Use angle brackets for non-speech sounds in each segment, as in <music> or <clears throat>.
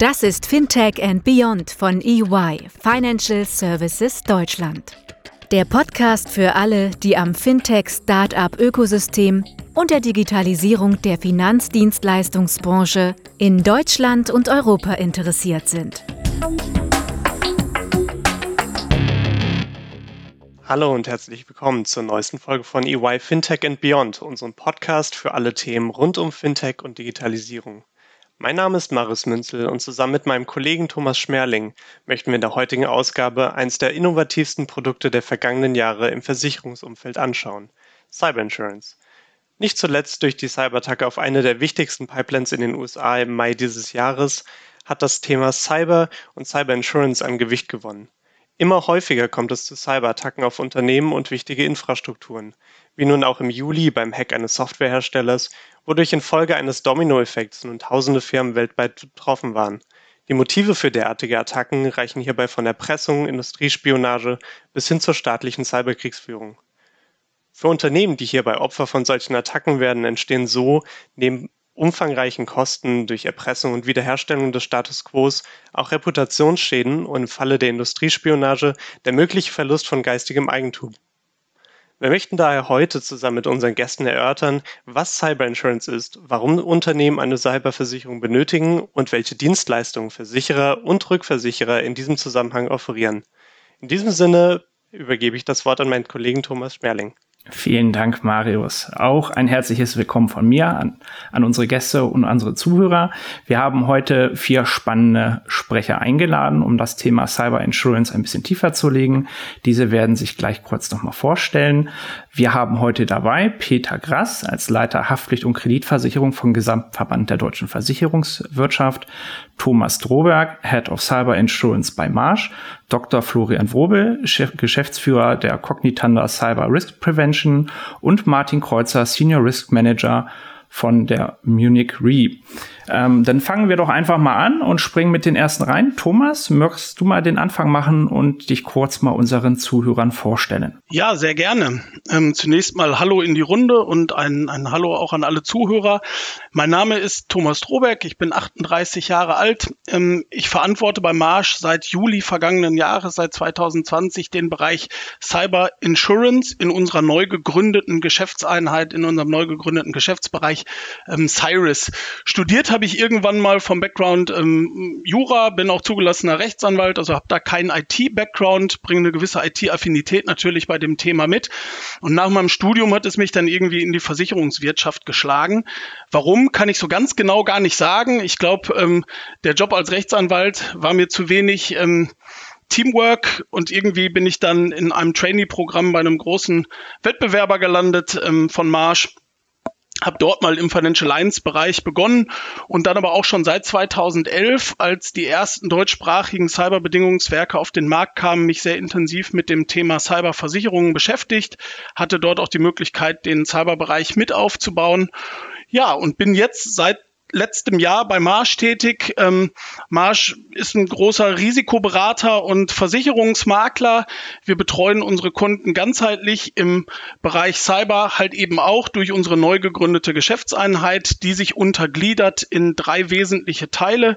Das ist Fintech and Beyond von EY, Financial Services Deutschland. Der Podcast für alle, die am Fintech-Startup-Ökosystem und der Digitalisierung der Finanzdienstleistungsbranche in Deutschland und Europa interessiert sind. Hallo und herzlich willkommen zur neuesten Folge von EY Fintech and Beyond, unserem Podcast für alle Themen rund um Fintech und Digitalisierung. Mein Name ist Maris Münzel und zusammen mit meinem Kollegen Thomas Schmerling möchten wir in der heutigen Ausgabe eines der innovativsten Produkte der vergangenen Jahre im Versicherungsumfeld anschauen, Cyber Insurance. Nicht zuletzt durch die Cyberattacke auf eine der wichtigsten Pipelines in den USA im Mai dieses Jahres hat das Thema Cyber und Cyber Insurance an Gewicht gewonnen. Immer häufiger kommt es zu Cyberattacken auf Unternehmen und wichtige Infrastrukturen, wie nun auch im Juli beim Hack eines Softwareherstellers, wodurch infolge eines Dominoeffekts nun tausende Firmen weltweit betroffen waren. Die Motive für derartige Attacken reichen hierbei von Erpressung, Industriespionage bis hin zur staatlichen Cyberkriegsführung. Für Unternehmen, die hierbei Opfer von solchen Attacken werden, entstehen so neben umfangreichen Kosten durch Erpressung und Wiederherstellung des Status quo auch Reputationsschäden und im Falle der Industriespionage der mögliche Verlust von geistigem Eigentum. Wir möchten daher heute zusammen mit unseren Gästen erörtern, was Cyber Insurance ist, warum Unternehmen eine Cyberversicherung benötigen und welche Dienstleistungen Versicherer und Rückversicherer in diesem Zusammenhang offerieren. In diesem Sinne übergebe ich das Wort an meinen Kollegen Thomas Schmerling. Vielen Dank, Marius. Auch ein herzliches Willkommen von mir an, an unsere Gäste und unsere Zuhörer. Wir haben heute vier spannende Sprecher eingeladen, um das Thema Cyber Insurance ein bisschen tiefer zu legen. Diese werden sich gleich kurz nochmal vorstellen. Wir haben heute dabei Peter Grass als Leiter Haftpflicht und Kreditversicherung vom Gesamtverband der deutschen Versicherungswirtschaft, Thomas Droberg, Head of Cyber Insurance bei Marsh, Dr. Florian Chef, Geschäftsführer der Cognitanda Cyber Risk Prevention und Martin Kreuzer, Senior Risk Manager von der Munich Re. Ähm, dann fangen wir doch einfach mal an und springen mit den ersten rein. Thomas, möchtest du mal den Anfang machen und dich kurz mal unseren Zuhörern vorstellen? Ja, sehr gerne. Ähm, zunächst mal Hallo in die Runde und ein, ein Hallo auch an alle Zuhörer. Mein Name ist Thomas Drobeck, ich bin 38 Jahre alt. Ähm, ich verantworte bei Marsch seit Juli vergangenen Jahres, seit 2020, den Bereich Cyber Insurance in unserer neu gegründeten Geschäftseinheit, in unserem neu gegründeten Geschäftsbereich ähm, Cyrus. Studiert habe habe ich irgendwann mal vom Background ähm, Jura, bin auch zugelassener Rechtsanwalt, also habe da keinen IT-Background, bringe eine gewisse IT-Affinität natürlich bei dem Thema mit. Und nach meinem Studium hat es mich dann irgendwie in die Versicherungswirtschaft geschlagen. Warum, kann ich so ganz genau gar nicht sagen. Ich glaube, ähm, der Job als Rechtsanwalt war mir zu wenig. Ähm, Teamwork und irgendwie bin ich dann in einem Trainee-Programm bei einem großen Wettbewerber gelandet ähm, von Marsch habe dort mal im Financial Lines Bereich begonnen und dann aber auch schon seit 2011, als die ersten deutschsprachigen Cyberbedingungswerke auf den Markt kamen, mich sehr intensiv mit dem Thema Cyberversicherungen beschäftigt, hatte dort auch die Möglichkeit, den Cyberbereich mit aufzubauen. Ja, und bin jetzt seit letztem Jahr bei Marsch tätig. Ähm, Marsch ist ein großer Risikoberater und Versicherungsmakler. Wir betreuen unsere Kunden ganzheitlich im Bereich Cyber halt eben auch durch unsere neu gegründete Geschäftseinheit, die sich untergliedert in drei wesentliche Teile.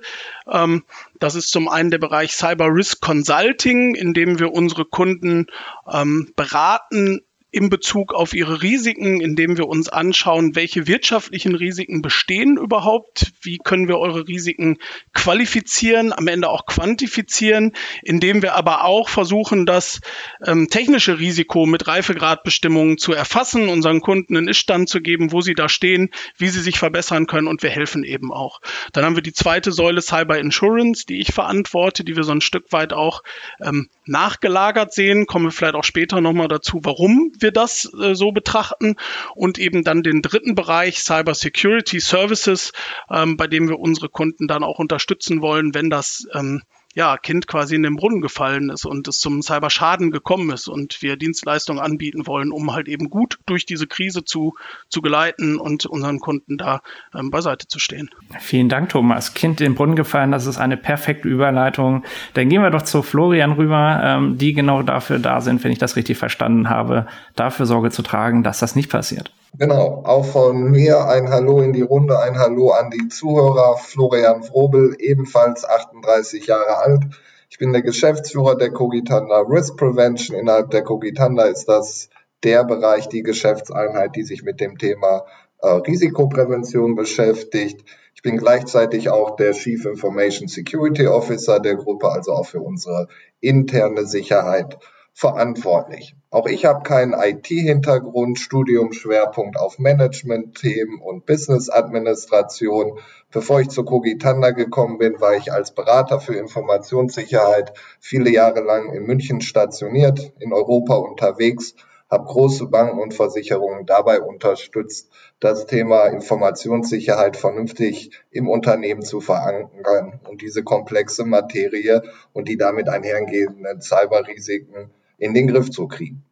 Ähm, das ist zum einen der Bereich Cyber Risk Consulting, in dem wir unsere Kunden ähm, beraten in Bezug auf ihre Risiken, indem wir uns anschauen, welche wirtschaftlichen Risiken bestehen überhaupt, wie können wir eure Risiken qualifizieren, am Ende auch quantifizieren, indem wir aber auch versuchen, das ähm, technische Risiko mit Reifegradbestimmungen zu erfassen, unseren Kunden einen Iststand zu geben, wo sie da stehen, wie sie sich verbessern können und wir helfen eben auch. Dann haben wir die zweite Säule Cyber Insurance, die ich verantworte, die wir so ein Stück weit auch ähm, nachgelagert sehen, kommen wir vielleicht auch später nochmal dazu, warum wir das äh, so betrachten. Und eben dann den dritten Bereich Cyber Security Services, ähm, bei dem wir unsere Kunden dann auch unterstützen wollen, wenn das ähm, ja, Kind quasi in den Brunnen gefallen ist und es zum Cyberschaden gekommen ist und wir Dienstleistungen anbieten wollen, um halt eben gut durch diese Krise zu, zu geleiten und unseren Kunden da ähm, beiseite zu stehen. Vielen Dank, Thomas. Kind in den Brunnen gefallen, das ist eine perfekte Überleitung. Dann gehen wir doch zu Florian rüber, ähm, die genau dafür da sind, wenn ich das richtig verstanden habe, dafür Sorge zu tragen, dass das nicht passiert. Genau, auch von mir ein Hallo in die Runde, ein Hallo an die Zuhörer. Florian Frobel, ebenfalls 38 Jahre alt. Ich bin der Geschäftsführer der Cogitanda Risk Prevention. Innerhalb der Cogitanda ist das der Bereich, die Geschäftseinheit, die sich mit dem Thema äh, Risikoprävention beschäftigt. Ich bin gleichzeitig auch der Chief Information Security Officer der Gruppe, also auch für unsere interne Sicherheit verantwortlich. Auch ich habe keinen IT-Hintergrund, Studiumschwerpunkt auf Management-Themen und Business-Administration. Bevor ich zu Cogitanda gekommen bin, war ich als Berater für Informationssicherheit viele Jahre lang in München stationiert, in Europa unterwegs habe große Banken und Versicherungen dabei unterstützt, das Thema Informationssicherheit vernünftig im Unternehmen zu verankern und diese komplexe Materie und die damit einhergehenden Cyberrisiken in den Griff zu kriegen.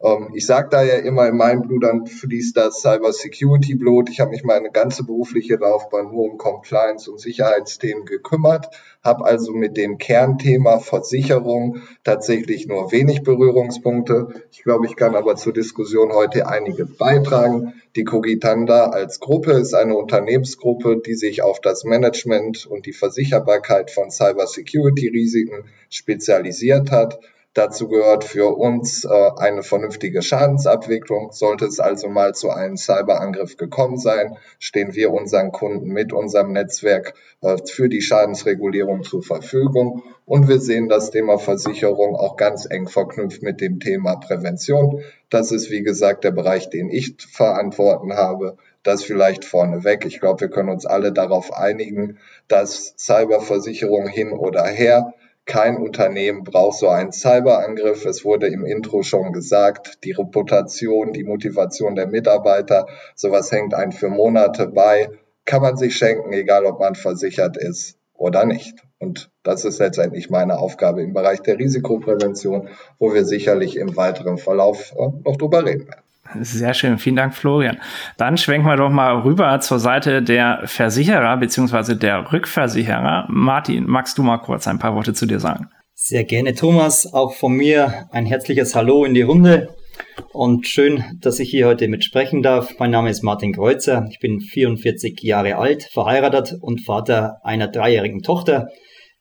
Ähm, ich sage da ja immer, in meinem Blut dann fließt das Cyber Security Blut. Ich habe mich meine ganze berufliche Laufbahn nur um Compliance und Sicherheitsthemen gekümmert, habe also mit dem Kernthema Versicherung tatsächlich nur wenig Berührungspunkte. Ich glaube, ich kann aber zur Diskussion heute einige beitragen. Die Cogitanda als Gruppe ist eine Unternehmensgruppe, die sich auf das Management und die Versicherbarkeit von Cyber Security Risiken spezialisiert hat. Dazu gehört für uns äh, eine vernünftige Schadensabwicklung. Sollte es also mal zu einem Cyberangriff gekommen sein, stehen wir unseren Kunden mit unserem Netzwerk äh, für die Schadensregulierung zur Verfügung. Und wir sehen das Thema Versicherung auch ganz eng verknüpft mit dem Thema Prävention. Das ist, wie gesagt, der Bereich, den ich verantworten habe. Das vielleicht vorneweg. Ich glaube, wir können uns alle darauf einigen, dass Cyberversicherung hin oder her kein Unternehmen braucht so einen Cyberangriff. Es wurde im Intro schon gesagt, die Reputation, die Motivation der Mitarbeiter, sowas hängt ein für Monate bei, kann man sich schenken, egal ob man versichert ist oder nicht. Und das ist letztendlich meine Aufgabe im Bereich der Risikoprävention, wo wir sicherlich im weiteren Verlauf äh, noch drüber reden werden. Sehr schön, vielen Dank, Florian. Dann schwenken wir doch mal rüber zur Seite der Versicherer bzw. der Rückversicherer. Martin, magst du mal kurz ein paar Worte zu dir sagen? Sehr gerne, Thomas. Auch von mir ein herzliches Hallo in die Runde und schön, dass ich hier heute mitsprechen darf. Mein Name ist Martin Kreuzer. Ich bin 44 Jahre alt, verheiratet und Vater einer dreijährigen Tochter,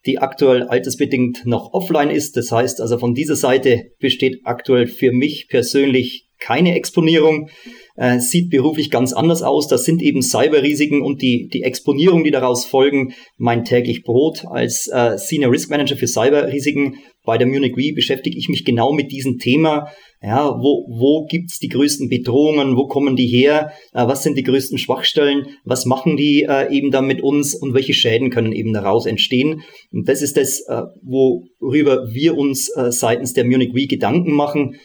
die aktuell altersbedingt noch offline ist. Das heißt also von dieser Seite besteht aktuell für mich persönlich keine Exponierung, äh, sieht beruflich ganz anders aus. Das sind eben Cyberrisiken und die, die Exponierung, die daraus folgen, mein täglich Brot. Als äh, Senior Risk Manager für Cyberrisiken bei der Munich Re beschäftige ich mich genau mit diesem Thema. Ja, wo, wo gibt's die größten Bedrohungen? Wo kommen die her? Äh, was sind die größten Schwachstellen? Was machen die äh, eben dann mit uns? Und welche Schäden können eben daraus entstehen? Und das ist das, äh, worüber wir uns äh, seitens der Munich Re Gedanken machen.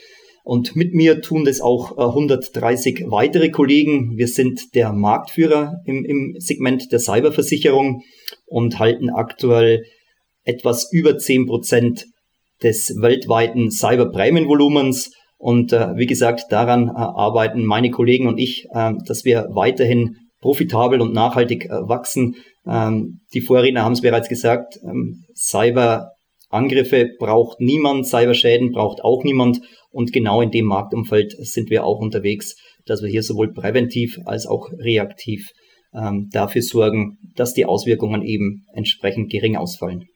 Und mit mir tun das auch 130 äh, weitere Kollegen. Wir sind der Marktführer im, im Segment der Cyberversicherung und halten aktuell etwas über 10 Prozent des weltweiten Cyberprämienvolumens. Und äh, wie gesagt, daran äh, arbeiten meine Kollegen und ich, äh, dass wir weiterhin profitabel und nachhaltig äh, wachsen. Ähm, die Vorredner haben es bereits gesagt, ähm, Cyberangriffe braucht niemand, Cyberschäden braucht auch niemand. Und genau in dem Marktumfeld sind wir auch unterwegs, dass wir hier sowohl präventiv als auch reaktiv ähm, dafür sorgen, dass die Auswirkungen eben entsprechend gering ausfallen.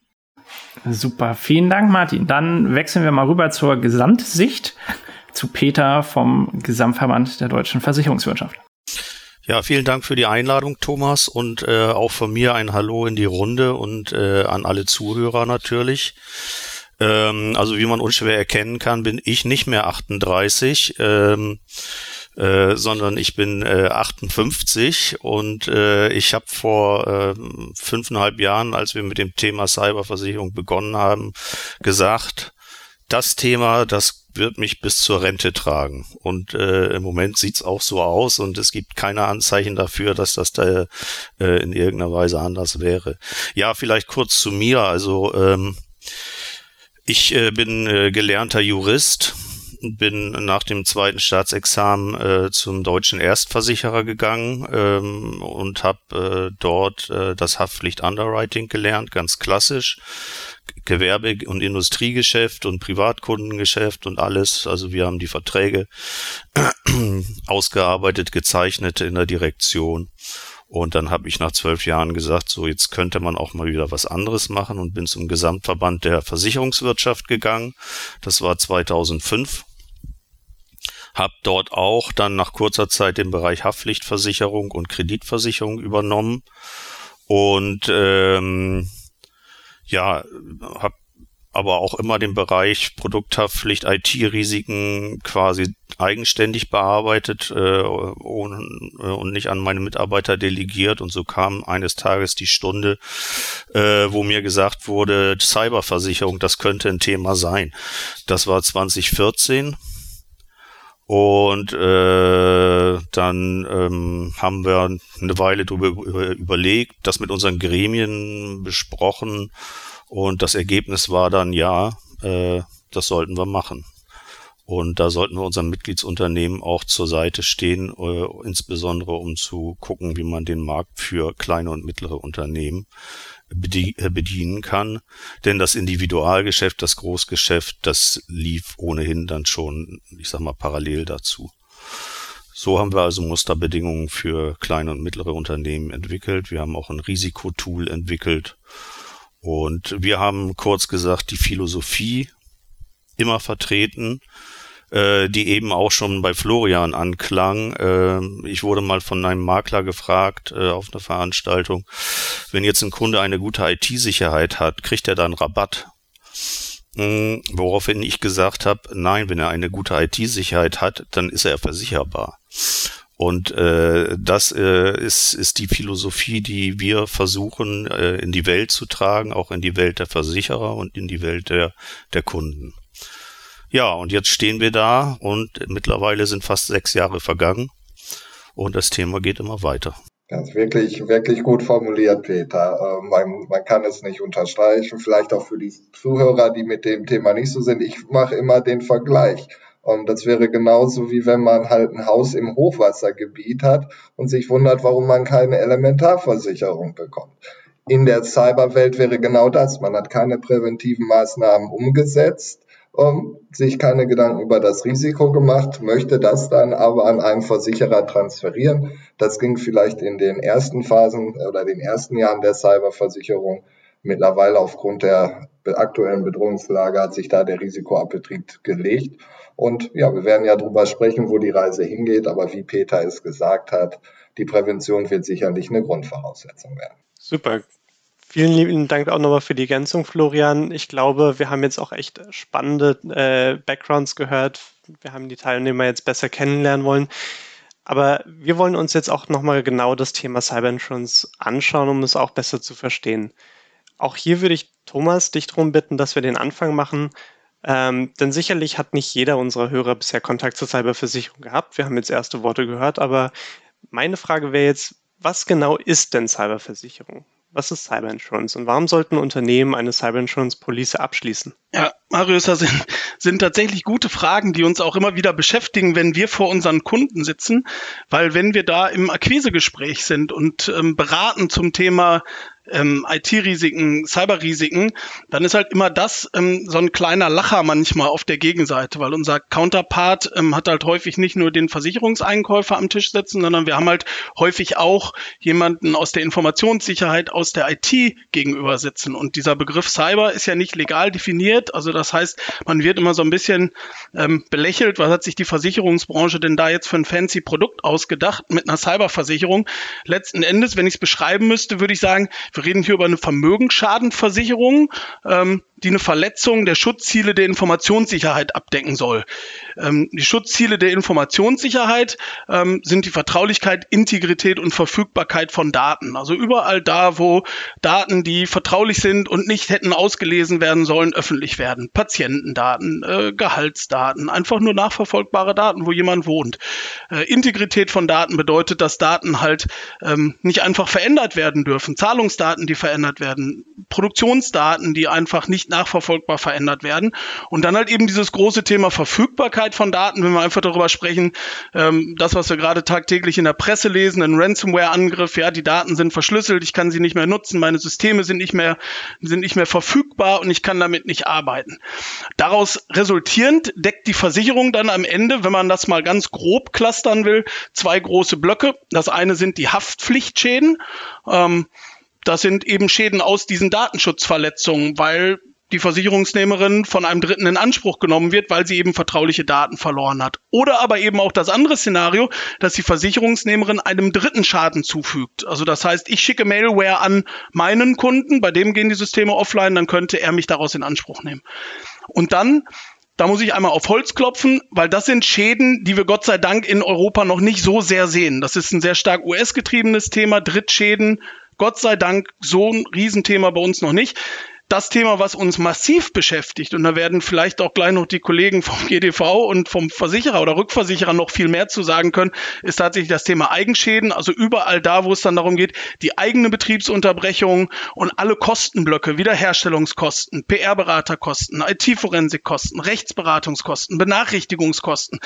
Super, vielen Dank, Martin. Dann wechseln wir mal rüber zur Gesamtsicht zu Peter vom Gesamtverband der deutschen Versicherungswirtschaft. Ja, vielen Dank für die Einladung, Thomas, und äh, auch von mir ein Hallo in die Runde und äh, an alle Zuhörer natürlich. Ähm, also wie man unschwer erkennen kann, bin ich nicht mehr 38. Ähm, äh, sondern ich bin äh, 58 und äh, ich habe vor äh, fünfeinhalb Jahren, als wir mit dem Thema Cyberversicherung begonnen haben, gesagt, das Thema, das wird mich bis zur Rente tragen. Und äh, im Moment sieht's auch so aus und es gibt keine Anzeichen dafür, dass das da äh, in irgendeiner Weise anders wäre. Ja, vielleicht kurz zu mir. Also ähm, ich äh, bin äh, gelernter Jurist, bin nach dem zweiten Staatsexamen äh, zum deutschen Erstversicherer gegangen ähm, und habe äh, dort äh, das Haftpflicht Underwriting gelernt, ganz klassisch. Gewerbe- und Industriegeschäft und Privatkundengeschäft und alles. Also wir haben die Verträge <clears throat> ausgearbeitet, gezeichnet in der Direktion. Und dann habe ich nach zwölf Jahren gesagt, so jetzt könnte man auch mal wieder was anderes machen und bin zum Gesamtverband der Versicherungswirtschaft gegangen. Das war 2005. Hab dort auch dann nach kurzer Zeit den Bereich Haftpflichtversicherung und Kreditversicherung übernommen und ähm, ja, habe aber auch immer den Bereich Produkthaftpflicht, IT-Risiken quasi eigenständig bearbeitet äh, ohne, äh, und nicht an meine Mitarbeiter delegiert. Und so kam eines Tages die Stunde, äh, wo mir gesagt wurde, Cyberversicherung, das könnte ein Thema sein. Das war 2014. Und äh, dann ähm, haben wir eine Weile darüber überlegt, das mit unseren Gremien besprochen und das Ergebnis war dann, ja, äh, das sollten wir machen. Und da sollten wir unseren Mitgliedsunternehmen auch zur Seite stehen, äh, insbesondere um zu gucken, wie man den Markt für kleine und mittlere Unternehmen äh, bedienen kann. Denn das Individualgeschäft, das Großgeschäft, das lief ohnehin dann schon, ich sag mal, parallel dazu. So haben wir also Musterbedingungen für kleine und mittlere Unternehmen entwickelt. Wir haben auch ein Risikotool entwickelt und wir haben kurz gesagt die Philosophie immer vertreten, äh, die eben auch schon bei Florian anklang. Äh, ich wurde mal von einem Makler gefragt äh, auf einer Veranstaltung, wenn jetzt ein Kunde eine gute IT-Sicherheit hat, kriegt er dann Rabatt? Mhm, woraufhin ich gesagt habe, nein, wenn er eine gute IT-Sicherheit hat, dann ist er versicherbar. Und äh, das äh, ist, ist die Philosophie, die wir versuchen äh, in die Welt zu tragen, auch in die Welt der Versicherer und in die Welt der, der Kunden. Ja, und jetzt stehen wir da und mittlerweile sind fast sechs Jahre vergangen und das Thema geht immer weiter. Ganz wirklich, wirklich gut formuliert, Peter. Ähm, man, man kann es nicht unterstreichen, vielleicht auch für die Zuhörer, die mit dem Thema nicht so sind. Ich mache immer den Vergleich. Und das wäre genauso wie wenn man halt ein Haus im Hochwassergebiet hat und sich wundert, warum man keine Elementarversicherung bekommt. In der Cyberwelt wäre genau das. Man hat keine präventiven Maßnahmen umgesetzt, um, sich keine Gedanken über das Risiko gemacht, möchte das dann aber an einen Versicherer transferieren. Das ging vielleicht in den ersten Phasen oder den ersten Jahren der Cyberversicherung. Mittlerweile aufgrund der aktuellen Bedrohungslage hat sich da der Risikoappetit gelegt. Und ja, wir werden ja darüber sprechen, wo die Reise hingeht, aber wie Peter es gesagt hat, die Prävention wird sicherlich eine Grundvoraussetzung werden. Super. Vielen lieben Dank auch nochmal für die Ergänzung, Florian. Ich glaube, wir haben jetzt auch echt spannende äh, Backgrounds gehört. Wir haben die Teilnehmer jetzt besser kennenlernen wollen. Aber wir wollen uns jetzt auch nochmal genau das Thema Cyber Insurance anschauen, um es auch besser zu verstehen. Auch hier würde ich Thomas dich darum bitten, dass wir den Anfang machen ähm, denn sicherlich hat nicht jeder unserer Hörer bisher Kontakt zur Cyberversicherung gehabt. Wir haben jetzt erste Worte gehört, aber meine Frage wäre jetzt, was genau ist denn Cyberversicherung? Was ist Cyber Insurance und warum sollten Unternehmen eine Cyber Insurance Police abschließen? Ja, Marius, das sind, sind tatsächlich gute Fragen, die uns auch immer wieder beschäftigen, wenn wir vor unseren Kunden sitzen, weil wenn wir da im Akquisegespräch sind und ähm, beraten zum Thema ähm, IT-Risiken, Cyber-Risiken, dann ist halt immer das ähm, so ein kleiner Lacher manchmal auf der Gegenseite, weil unser Counterpart ähm, hat halt häufig nicht nur den Versicherungseinkäufer am Tisch sitzen, sondern wir haben halt häufig auch jemanden aus der Informationssicherheit, aus der IT gegenüber sitzen. Und dieser Begriff Cyber ist ja nicht legal definiert. Also das heißt, man wird immer so ein bisschen ähm, belächelt, was hat sich die Versicherungsbranche denn da jetzt für ein fancy Produkt ausgedacht mit einer Cyberversicherung. Letzten Endes, wenn ich es beschreiben müsste, würde ich sagen, wir reden hier über eine Vermögensschadenversicherung. Ähm, die eine Verletzung der Schutzziele der Informationssicherheit abdecken soll. Ähm, die Schutzziele der Informationssicherheit ähm, sind die Vertraulichkeit, Integrität und Verfügbarkeit von Daten. Also überall da, wo Daten, die vertraulich sind und nicht hätten ausgelesen werden sollen, öffentlich werden. Patientendaten, äh, Gehaltsdaten, einfach nur nachverfolgbare Daten, wo jemand wohnt. Äh, Integrität von Daten bedeutet, dass Daten halt ähm, nicht einfach verändert werden dürfen. Zahlungsdaten, die verändert werden, Produktionsdaten, die einfach nicht nachverfolgbar verändert werden. Und dann halt eben dieses große Thema Verfügbarkeit von Daten, wenn wir einfach darüber sprechen, ähm, das, was wir gerade tagtäglich in der Presse lesen, ein Ransomware-Angriff, ja, die Daten sind verschlüsselt, ich kann sie nicht mehr nutzen, meine Systeme sind nicht mehr, sind nicht mehr verfügbar und ich kann damit nicht arbeiten. Daraus resultierend deckt die Versicherung dann am Ende, wenn man das mal ganz grob clustern will, zwei große Blöcke. Das eine sind die Haftpflichtschäden. Ähm, das sind eben Schäden aus diesen Datenschutzverletzungen, weil die Versicherungsnehmerin von einem Dritten in Anspruch genommen wird, weil sie eben vertrauliche Daten verloren hat. Oder aber eben auch das andere Szenario, dass die Versicherungsnehmerin einem Dritten Schaden zufügt. Also das heißt, ich schicke Mailware an meinen Kunden, bei dem gehen die Systeme offline, dann könnte er mich daraus in Anspruch nehmen. Und dann da muss ich einmal auf Holz klopfen, weil das sind Schäden, die wir Gott sei Dank in Europa noch nicht so sehr sehen. Das ist ein sehr stark US-getriebenes Thema, Drittschäden. Gott sei Dank so ein Riesenthema bei uns noch nicht das Thema, was uns massiv beschäftigt, und da werden vielleicht auch gleich noch die Kollegen vom <laughs> GDV und vom Versicherer oder Rückversicherer noch viel mehr zu sagen können, ist tatsächlich das Thema Eigenschäden. Also überall da, wo es dann darum geht, die eigene Betriebsunterbrechung und alle Kostenblöcke, Wiederherstellungskosten, PR-Beraterkosten, IT-Forensikkosten, Rechtsberatungskosten, Benachrichtigungskosten,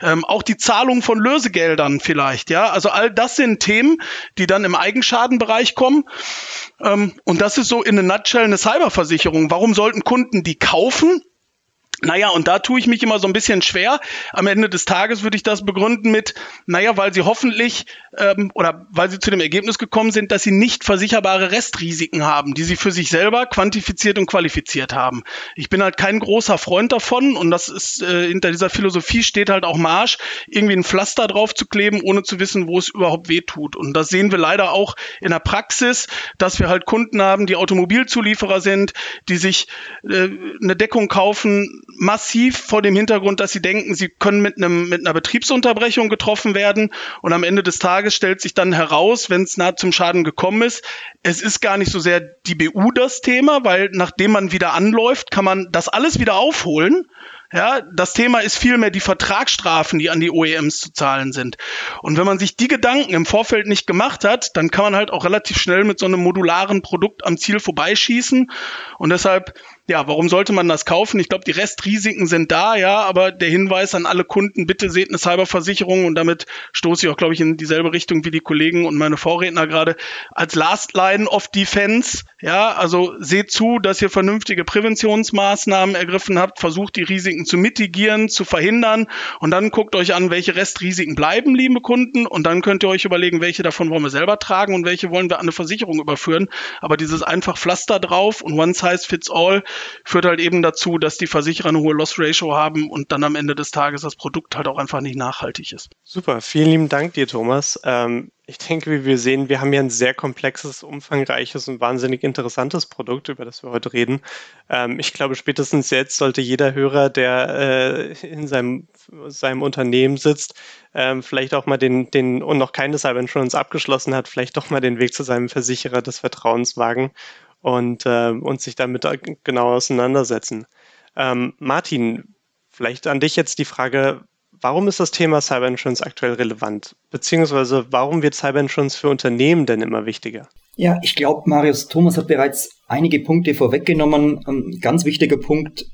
ähm, auch die Zahlung von Lösegeldern vielleicht, ja. Also all das sind Themen, die dann im Eigenschadenbereich kommen. Ähm, und das ist so in a nutshell eine Cyberversicherung. Warum sollten Kunden die kaufen? Naja, und da tue ich mich immer so ein bisschen schwer. Am Ende des Tages würde ich das begründen mit, naja, weil sie hoffentlich ähm, oder weil sie zu dem Ergebnis gekommen sind, dass sie nicht versicherbare Restrisiken haben, die sie für sich selber quantifiziert und qualifiziert haben. Ich bin halt kein großer Freund davon und das ist äh, hinter dieser Philosophie steht halt auch Marsch, irgendwie ein Pflaster drauf zu kleben, ohne zu wissen, wo es überhaupt weh tut. Und das sehen wir leider auch in der Praxis, dass wir halt Kunden haben, die Automobilzulieferer sind, die sich äh, eine Deckung kaufen, massiv vor dem Hintergrund, dass sie denken, sie können mit einem mit einer Betriebsunterbrechung getroffen werden und am Ende des Tages stellt sich dann heraus, wenn es nah zum Schaden gekommen ist, es ist gar nicht so sehr die BU das Thema, weil nachdem man wieder anläuft, kann man das alles wieder aufholen. Ja, das Thema ist vielmehr die Vertragsstrafen, die an die OEMs zu zahlen sind. Und wenn man sich die Gedanken im Vorfeld nicht gemacht hat, dann kann man halt auch relativ schnell mit so einem modularen Produkt am Ziel vorbeischießen. Und deshalb ja, warum sollte man das kaufen? Ich glaube, die Restrisiken sind da, ja, aber der Hinweis an alle Kunden, bitte seht eine Cyberversicherung und damit stoße ich auch, glaube ich, in dieselbe Richtung wie die Kollegen und meine Vorredner gerade als Last Line of Defense. Ja, also seht zu, dass ihr vernünftige Präventionsmaßnahmen ergriffen habt, versucht die Risiken zu mitigieren, zu verhindern und dann guckt euch an, welche Restrisiken bleiben, liebe Kunden, und dann könnt ihr euch überlegen, welche davon wollen wir selber tragen und welche wollen wir an eine Versicherung überführen. Aber dieses einfach Pflaster drauf und one size fits all führt halt eben dazu, dass die Versicherer eine hohe Loss Ratio haben und dann am Ende des Tages das Produkt halt auch einfach nicht nachhaltig ist. Super, vielen lieben Dank dir, Thomas. Ähm, ich denke, wie wir sehen, wir haben hier ein sehr komplexes, umfangreiches und wahnsinnig interessantes Produkt, über das wir heute reden. Ähm, ich glaube, spätestens jetzt sollte jeder Hörer, der äh, in seinem, seinem Unternehmen sitzt, ähm, vielleicht auch mal den, den und noch keine Cyber Insurance abgeschlossen hat, vielleicht doch mal den Weg zu seinem Versicherer des Vertrauens wagen und, äh, und sich damit genau auseinandersetzen. Ähm, Martin, vielleicht an dich jetzt die Frage, warum ist das Thema Cyber Insurance aktuell relevant? Beziehungsweise warum wird Cyber Insurance für Unternehmen denn immer wichtiger? Ja, ich glaube, Marius Thomas hat bereits einige Punkte vorweggenommen. Ein ganz wichtiger Punkt,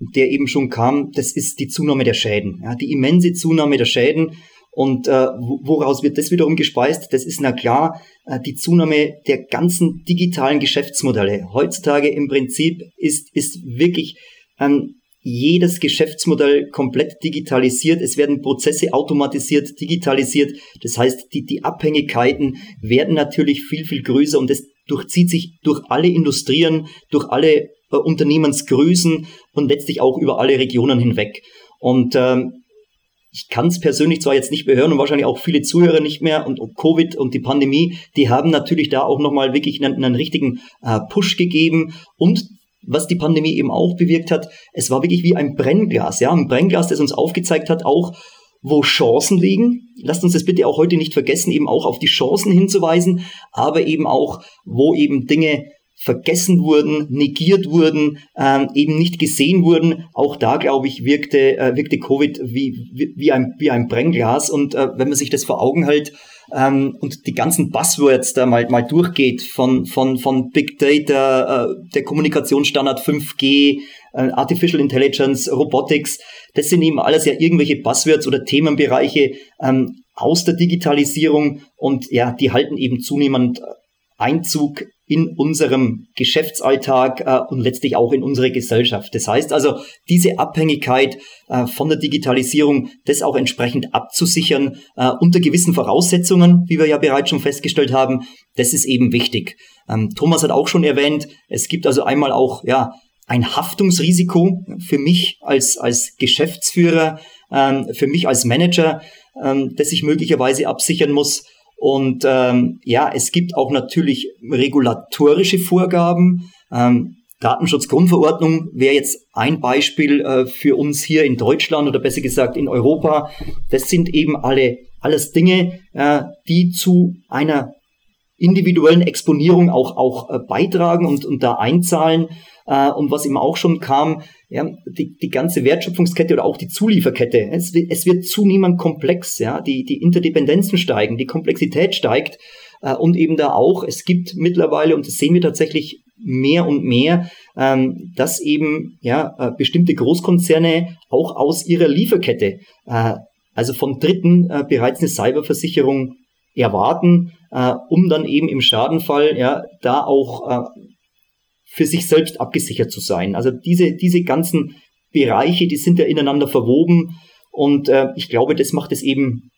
der eben schon kam, das ist die Zunahme der Schäden. Ja, die immense Zunahme der Schäden und äh, woraus wird das wiederum gespeist? Das ist na klar äh, die Zunahme der ganzen digitalen Geschäftsmodelle. Heutzutage im Prinzip ist, ist wirklich ähm, jedes Geschäftsmodell komplett digitalisiert. Es werden Prozesse automatisiert, digitalisiert. Das heißt, die, die Abhängigkeiten werden natürlich viel, viel größer und das durchzieht sich durch alle Industrien, durch alle äh, Unternehmensgrößen und letztlich auch über alle Regionen hinweg. Und ähm, ich kann es persönlich zwar jetzt nicht mehr hören und wahrscheinlich auch viele Zuhörer nicht mehr und, und Covid und die Pandemie, die haben natürlich da auch nochmal wirklich einen, einen richtigen äh, Push gegeben und was die Pandemie eben auch bewirkt hat, es war wirklich wie ein Brennglas, ja, ein Brennglas, das uns aufgezeigt hat, auch wo Chancen liegen. Lasst uns das bitte auch heute nicht vergessen, eben auch auf die Chancen hinzuweisen, aber eben auch, wo eben Dinge vergessen wurden, negiert wurden, ähm, eben nicht gesehen wurden. Auch da, glaube ich, wirkte, äh, wirkte Covid wie, wie, wie, ein, wie ein Brennglas. Und äh, wenn man sich das vor Augen hält, ähm, und die ganzen Buzzwords da mal, mal durchgeht von, von, von Big Data, äh, der Kommunikationsstandard 5G, äh, Artificial Intelligence, Robotics, das sind eben alles ja irgendwelche Buzzwords oder Themenbereiche ähm, aus der Digitalisierung und ja, die halten eben zunehmend Einzug in unserem Geschäftsalltag äh, und letztlich auch in unsere Gesellschaft. Das heißt also, diese Abhängigkeit äh, von der Digitalisierung, das auch entsprechend abzusichern, äh, unter gewissen Voraussetzungen, wie wir ja bereits schon festgestellt haben, das ist eben wichtig. Ähm, Thomas hat auch schon erwähnt, es gibt also einmal auch ja ein Haftungsrisiko für mich als als Geschäftsführer, ähm, für mich als Manager, ähm, das ich möglicherweise absichern muss. Und ähm, ja, es gibt auch natürlich regulatorische Vorgaben. Ähm, Datenschutzgrundverordnung wäre jetzt ein Beispiel äh, für uns hier in Deutschland oder besser gesagt in Europa. Das sind eben alle alles Dinge, äh, die zu einer individuellen Exponierung auch auch äh, beitragen und, und da einzahlen. Äh, und was eben auch schon kam, ja, die, die ganze Wertschöpfungskette oder auch die Zulieferkette. Es, es wird zunehmend komplex, ja, die, die Interdependenzen steigen, die Komplexität steigt äh, und eben da auch, es gibt mittlerweile, und das sehen wir tatsächlich mehr und mehr, ähm, dass eben ja, äh, bestimmte Großkonzerne auch aus ihrer Lieferkette, äh, also von Dritten, äh, bereits eine Cyberversicherung erwarten, äh, um dann eben im Schadenfall ja da auch äh, für sich selbst abgesichert zu sein. Also diese, diese ganzen Bereiche, die sind ja ineinander verwoben und äh, ich glaube, das macht es eben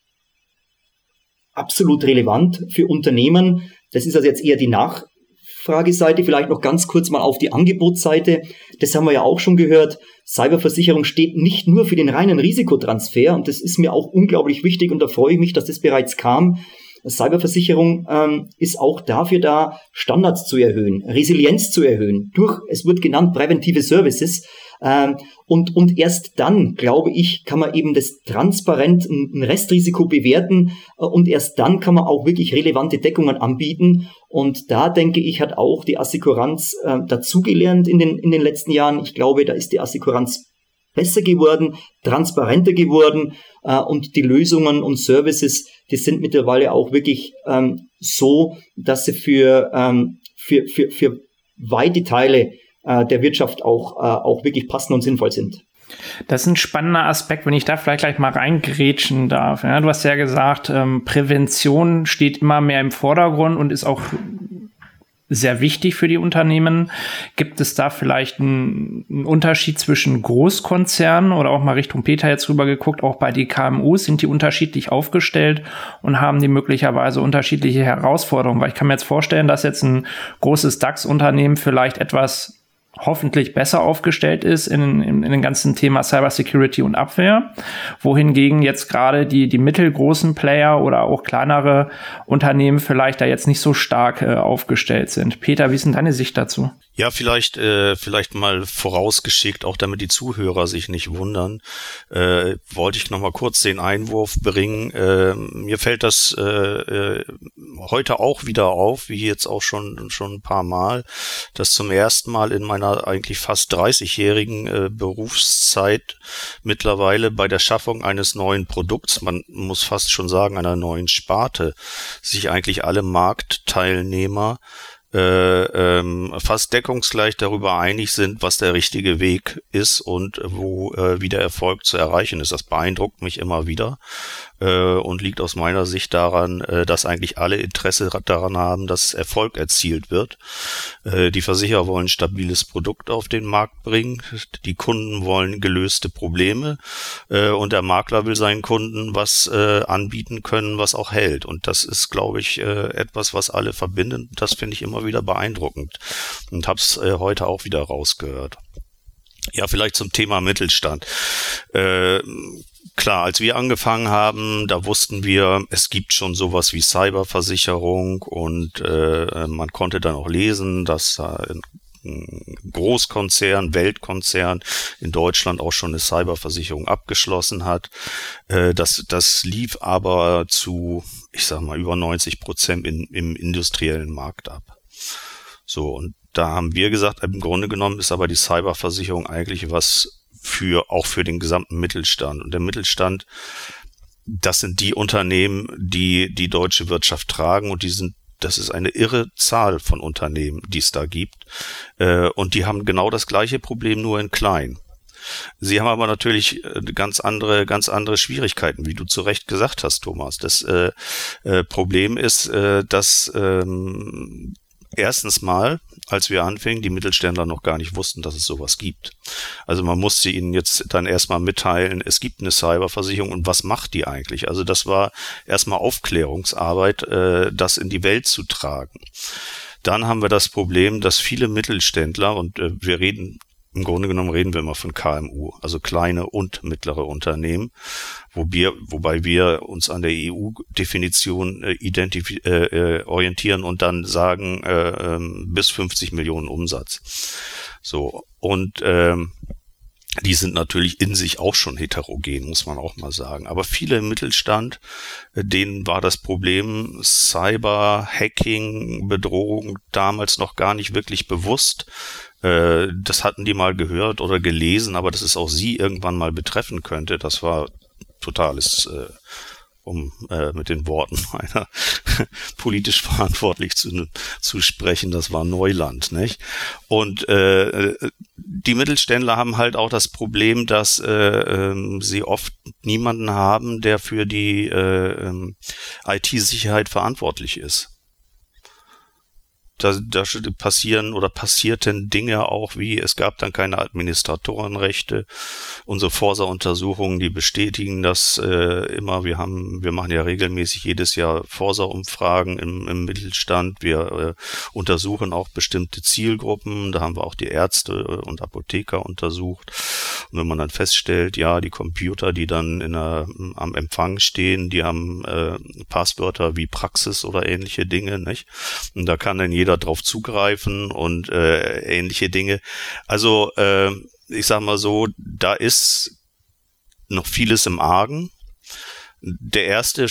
absolut relevant für Unternehmen. Das ist also jetzt eher die Nachfrageseite, vielleicht noch ganz kurz mal auf die Angebotsseite. Das haben wir ja auch schon gehört. Cyberversicherung steht nicht nur für den reinen Risikotransfer und das ist mir auch unglaublich wichtig und da freue ich mich, dass das bereits kam. Cyberversicherung ähm, ist auch dafür da, Standards zu erhöhen, Resilienz zu erhöhen, durch, es wird genannt, präventive Services. Ähm, und, und erst dann, glaube ich, kann man eben das transparent ein Restrisiko bewerten äh, und erst dann kann man auch wirklich relevante Deckungen anbieten. Und da denke ich, hat auch die Assekuranz äh, dazugelernt in den, in den letzten Jahren. Ich glaube, da ist die Assekuranz besser geworden, transparenter geworden äh, und die Lösungen und Services, die sind mittlerweile auch wirklich ähm, so, dass sie für, ähm, für, für, für weite Teile äh, der Wirtschaft auch, äh, auch wirklich passend und sinnvoll sind. Das ist ein spannender Aspekt, wenn ich da vielleicht gleich mal reingrätschen darf. Ja, du hast ja gesagt, ähm, Prävention steht immer mehr im Vordergrund und ist auch sehr wichtig für die Unternehmen. Gibt es da vielleicht einen, einen, Unterschied zwischen Großkonzernen oder auch mal Richtung Peter jetzt rüber geguckt, auch bei die KMUs sind die unterschiedlich aufgestellt und haben die möglicherweise unterschiedliche Herausforderungen? Weil ich kann mir jetzt vorstellen, dass jetzt ein großes DAX-Unternehmen vielleicht etwas hoffentlich besser aufgestellt ist in, in, in dem ganzen Thema Cybersecurity und Abwehr, wohingegen jetzt gerade die, die mittelgroßen Player oder auch kleinere Unternehmen vielleicht da jetzt nicht so stark äh, aufgestellt sind. Peter, wie ist denn deine Sicht dazu? Ja, vielleicht, äh, vielleicht mal vorausgeschickt, auch damit die Zuhörer sich nicht wundern, äh, wollte ich noch mal kurz den Einwurf bringen. Äh, mir fällt das äh, äh, heute auch wieder auf, wie jetzt auch schon schon ein paar Mal, dass zum ersten Mal in meiner eigentlich fast 30-jährigen äh, Berufszeit mittlerweile bei der Schaffung eines neuen Produkts, man muss fast schon sagen einer neuen Sparte, sich eigentlich alle Marktteilnehmer äh, ähm, fast deckungsgleich darüber einig sind, was der richtige Weg ist und wo äh, wie der Erfolg zu erreichen ist. Das beeindruckt mich immer wieder äh, und liegt aus meiner Sicht daran, äh, dass eigentlich alle Interesse daran haben, dass Erfolg erzielt wird. Äh, die Versicherer wollen stabiles Produkt auf den Markt bringen, die Kunden wollen gelöste Probleme und der Makler will seinen Kunden was anbieten können, was auch hält. Und das ist, glaube ich, etwas, was alle verbindet. Das finde ich immer wieder beeindruckend und habe es heute auch wieder rausgehört. Ja, vielleicht zum Thema Mittelstand. Äh, klar, als wir angefangen haben, da wussten wir, es gibt schon sowas wie Cyberversicherung und äh, man konnte dann auch lesen, dass ein Großkonzern, Weltkonzern in Deutschland auch schon eine Cyberversicherung abgeschlossen hat. Äh, das, das lief aber zu, ich sag mal, über 90 Prozent in, im industriellen Markt ab. So, und da haben wir gesagt, im Grunde genommen ist aber die Cyberversicherung eigentlich was für, auch für den gesamten Mittelstand. Und der Mittelstand das sind die Unternehmen, die die deutsche Wirtschaft tragen und die sind das ist eine irre Zahl von Unternehmen, die es da gibt. Äh, und die haben genau das gleiche Problem, nur in klein. Sie haben aber natürlich äh, ganz andere, ganz andere Schwierigkeiten, wie du zu Recht gesagt hast, Thomas. Das äh, Problem ist, dass ähm, erstens mal, als wir anfingen, die Mittelständler noch gar nicht wussten, dass es sowas gibt. Also man musste ihnen jetzt dann erstmal mitteilen, es gibt eine Cyberversicherung und was macht die eigentlich? Also das war erstmal Aufklärungsarbeit, äh, das in die Welt zu tragen. Dann haben wir das Problem, dass viele Mittelständler, und äh, wir reden im Grunde genommen reden wir immer von KMU, also kleine und mittlere Unternehmen, wo wir, wobei wir uns an der EU-Definition äh, äh, äh, orientieren und dann sagen äh, ähm, bis 50 Millionen Umsatz. So und ähm, die sind natürlich in sich auch schon heterogen, muss man auch mal sagen. Aber viele im Mittelstand, äh, denen war das Problem Cyber, Hacking, Bedrohung damals noch gar nicht wirklich bewusst. Äh, das hatten die mal gehört oder gelesen, aber dass es auch sie irgendwann mal betreffen könnte, das war totales, äh, um äh, mit den Worten <laughs> einer <laughs> politisch verantwortlich zu, zu sprechen, das war Neuland, nicht? Und äh, die Mittelständler haben halt auch das Problem, dass äh, äh, sie oft niemanden haben, der für die äh, ähm, IT-Sicherheit verantwortlich ist da, da passieren oder passierten Dinge auch wie, es gab dann keine Administratorenrechte. Unsere Forsa-Untersuchungen, die bestätigen das äh, immer. Wir haben, wir machen ja regelmäßig jedes Jahr Forsa-Umfragen im, im Mittelstand. Wir äh, untersuchen auch bestimmte Zielgruppen. Da haben wir auch die Ärzte und Apotheker untersucht. Und wenn man dann feststellt, ja, die Computer, die dann in der, am Empfang stehen, die haben äh, Passwörter wie Praxis oder ähnliche Dinge, nicht? Und da kann dann jeder jeder drauf zugreifen und äh, ähnliche Dinge. Also äh, ich sag mal so, da ist noch vieles im Argen. Der erste,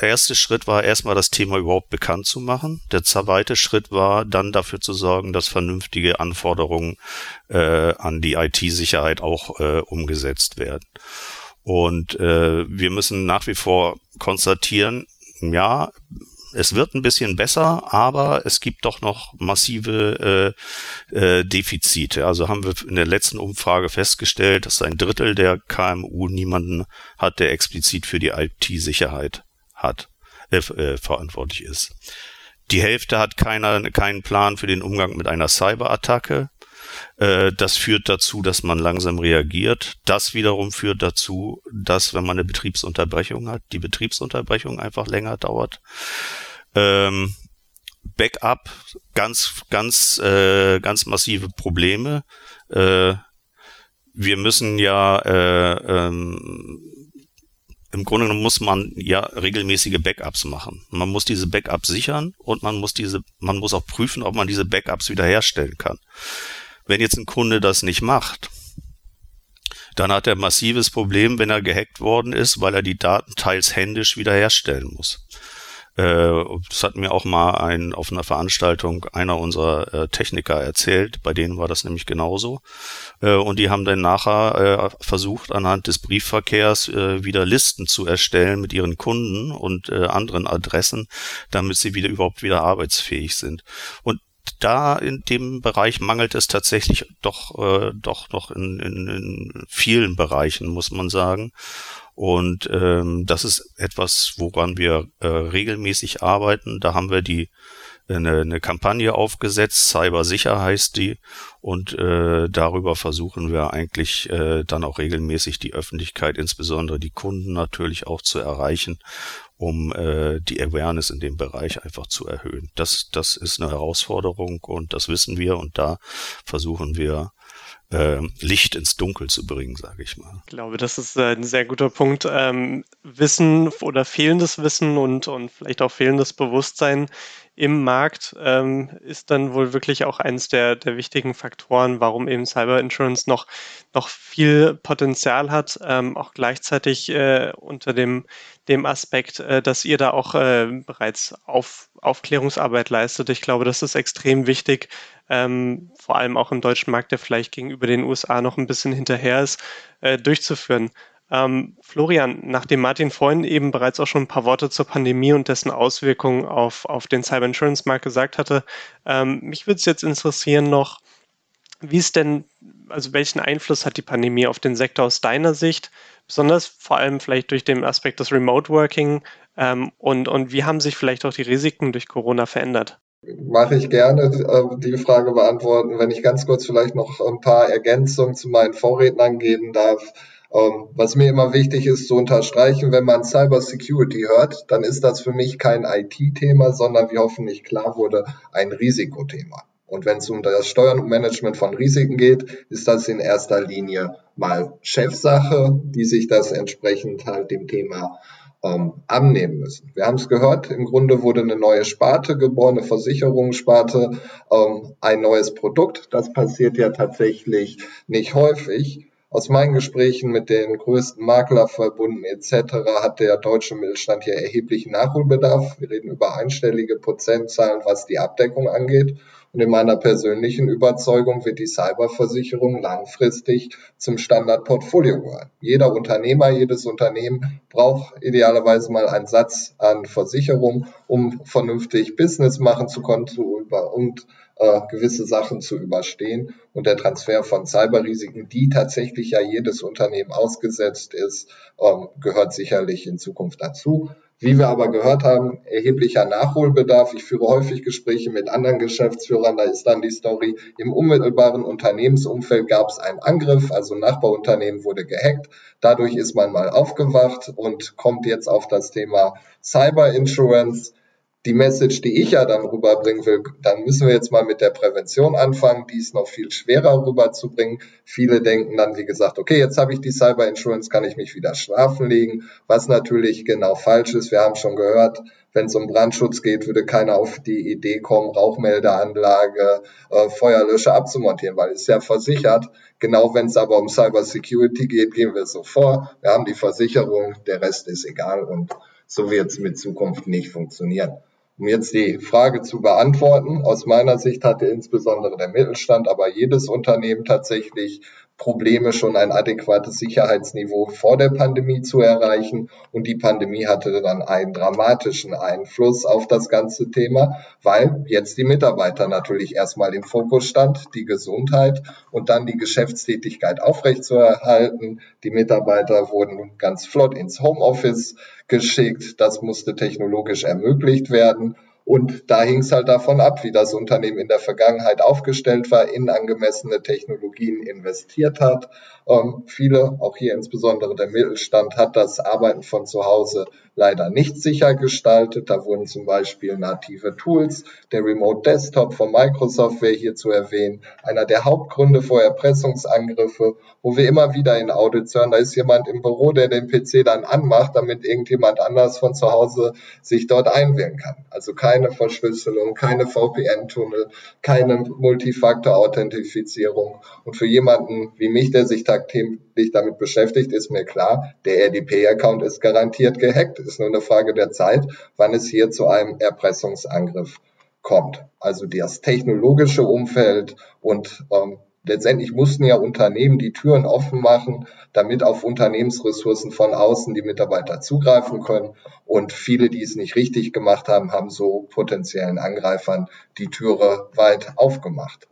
erste Schritt war erstmal das Thema überhaupt bekannt zu machen. Der zweite Schritt war dann dafür zu sorgen, dass vernünftige Anforderungen äh, an die IT-Sicherheit auch äh, umgesetzt werden. Und äh, wir müssen nach wie vor konstatieren, ja, es wird ein bisschen besser, aber es gibt doch noch massive äh, äh, Defizite. Also haben wir in der letzten Umfrage festgestellt, dass ein Drittel der KMU niemanden hat, der explizit für die IT-Sicherheit hat, äh, äh, verantwortlich ist. Die Hälfte hat keiner, keinen Plan für den Umgang mit einer Cyberattacke. Äh, das führt dazu, dass man langsam reagiert. Das wiederum führt dazu, dass wenn man eine Betriebsunterbrechung hat, die Betriebsunterbrechung einfach länger dauert. Ähm, Backup, ganz, ganz, äh, ganz massive Probleme. Äh, wir müssen ja äh, ähm, im Grunde genommen muss man ja regelmäßige Backups machen. Man muss diese Backups sichern und man muss diese, man muss auch prüfen, ob man diese Backups wiederherstellen kann. Wenn jetzt ein Kunde das nicht macht, dann hat er ein massives Problem, wenn er gehackt worden ist, weil er die Daten teils händisch wiederherstellen muss. Äh, das hat mir auch mal ein, auf einer Veranstaltung einer unserer äh, Techniker erzählt. Bei denen war das nämlich genauso. Äh, und die haben dann nachher versucht, anhand des Briefverkehrs wieder Listen zu erstellen mit ihren Kunden und anderen Adressen, damit sie wieder überhaupt wieder arbeitsfähig sind. Und da in dem Bereich mangelt es tatsächlich doch, äh, doch noch in, in, in vielen Bereichen, muss man sagen. Und ähm, das ist etwas, woran wir äh, regelmäßig arbeiten. Da haben wir die eine, eine Kampagne aufgesetzt, Cybersicher heißt die, und äh, darüber versuchen wir eigentlich äh, dann auch regelmäßig die Öffentlichkeit, insbesondere die Kunden natürlich auch zu erreichen, um äh, die Awareness in dem Bereich einfach zu erhöhen. Das, das ist eine Herausforderung und das wissen wir und da versuchen wir äh, Licht ins Dunkel zu bringen, sage ich mal. Ich glaube, das ist äh, ein sehr guter Punkt. Ähm, Wissen oder fehlendes Wissen und, und vielleicht auch fehlendes Bewusstsein im Markt ähm, ist dann wohl wirklich auch eines der, der wichtigen Faktoren, warum eben Cyber Insurance noch, noch viel Potenzial hat, ähm, auch gleichzeitig äh, unter dem, dem Aspekt, äh, dass ihr da auch äh, bereits auf, Aufklärungsarbeit leistet. Ich glaube, das ist extrem wichtig, ähm, vor allem auch im deutschen Markt, der vielleicht gegenüber den USA noch ein bisschen hinterher ist, äh, durchzuführen. Ähm, Florian, nachdem Martin vorhin eben bereits auch schon ein paar Worte zur Pandemie und dessen Auswirkungen auf, auf den Cyber Insurance Markt gesagt hatte, ähm, mich würde es jetzt interessieren noch, wie ist denn, also welchen Einfluss hat die Pandemie auf den Sektor aus deiner Sicht? Besonders vor allem vielleicht durch den Aspekt des Remote Working ähm, und, und wie haben sich vielleicht auch die Risiken durch Corona verändert? Mache ich gerne äh, die Frage beantworten, wenn ich ganz kurz vielleicht noch ein paar Ergänzungen zu meinen Vorrednern geben darf. Ähm, was mir immer wichtig ist zu unterstreichen, wenn man Cyber Security hört, dann ist das für mich kein IT-Thema, sondern wie hoffentlich klar wurde, ein Risikothema. Und wenn es um das Steuern und Management von Risiken geht, ist das in erster Linie mal Chefsache, die sich das entsprechend halt dem Thema ähm, annehmen müssen. Wir haben es gehört, im Grunde wurde eine neue Sparte geboren, eine Versicherungssparte, ähm, ein neues Produkt. Das passiert ja tatsächlich nicht häufig. Aus meinen Gesprächen mit den größten Maklerverbunden etc. hat der deutsche Mittelstand hier erheblichen Nachholbedarf. Wir reden über einstellige Prozentzahlen, was die Abdeckung angeht. Und in meiner persönlichen Überzeugung wird die Cyberversicherung langfristig zum Standardportfolio gehören. Jeder Unternehmer, jedes Unternehmen braucht idealerweise mal einen Satz an Versicherung, um vernünftig Business machen zu können und äh, gewisse Sachen zu überstehen. Und der Transfer von Cyberrisiken, die tatsächlich ja jedes Unternehmen ausgesetzt ist, ähm, gehört sicherlich in Zukunft dazu. Wie wir aber gehört haben, erheblicher Nachholbedarf. Ich führe häufig Gespräche mit anderen Geschäftsführern. Da ist dann die Story, im unmittelbaren Unternehmensumfeld gab es einen Angriff, also ein Nachbarunternehmen wurde gehackt. Dadurch ist man mal aufgewacht und kommt jetzt auf das Thema Cyber Insurance die Message, die ich ja dann rüberbringen will, dann müssen wir jetzt mal mit der Prävention anfangen. Die ist noch viel schwerer rüberzubringen. Viele denken dann, wie gesagt, okay, jetzt habe ich die Cyber Insurance, kann ich mich wieder schlafen legen, was natürlich genau falsch ist. Wir haben schon gehört, wenn es um Brandschutz geht, würde keiner auf die Idee kommen, Rauchmeldeanlage, äh, Feuerlöscher abzumontieren, weil es ja versichert. Genau wenn es aber um Cyber Security geht, gehen wir so vor. Wir haben die Versicherung, der Rest ist egal und so wird es mit Zukunft nicht funktionieren. Um jetzt die Frage zu beantworten, aus meiner Sicht hatte insbesondere der Mittelstand, aber jedes Unternehmen tatsächlich Probleme, schon ein adäquates Sicherheitsniveau vor der Pandemie zu erreichen. Und die Pandemie hatte dann einen dramatischen Einfluss auf das ganze Thema, weil jetzt die Mitarbeiter natürlich erstmal im Fokus stand, die Gesundheit und dann die Geschäftstätigkeit aufrechtzuerhalten. Die Mitarbeiter wurden ganz flott ins Homeoffice geschickt. Das musste technologisch ermöglicht werden. Und da hing es halt davon ab, wie das Unternehmen in der Vergangenheit aufgestellt war, in angemessene Technologien investiert hat. Ähm, viele, auch hier insbesondere der Mittelstand, hat das Arbeiten von zu Hause leider nicht sicher gestaltet. Da wurden zum Beispiel native Tools, der Remote Desktop von Microsoft wäre hier zu erwähnen, einer der Hauptgründe vor Erpressungsangriffe, wo wir immer wieder in Audits hören, da ist jemand im Büro, der den PC dann anmacht, damit irgendjemand anders von zu Hause sich dort einwählen kann. Also kein keine Verschlüsselung, keine VPN-Tunnel, keine Multifaktor-Authentifizierung. Und für jemanden wie mich, der sich tagtäglich damit beschäftigt, ist mir klar, der RDP-Account ist garantiert gehackt. Ist nur eine Frage der Zeit, wann es hier zu einem Erpressungsangriff kommt. Also das technologische Umfeld und ähm, letztendlich mussten ja Unternehmen die Türen offen machen, damit auf Unternehmensressourcen von außen die Mitarbeiter zugreifen können. Und viele, die es nicht richtig gemacht haben, haben so potenziellen Angreifern die Türe weit aufgemacht,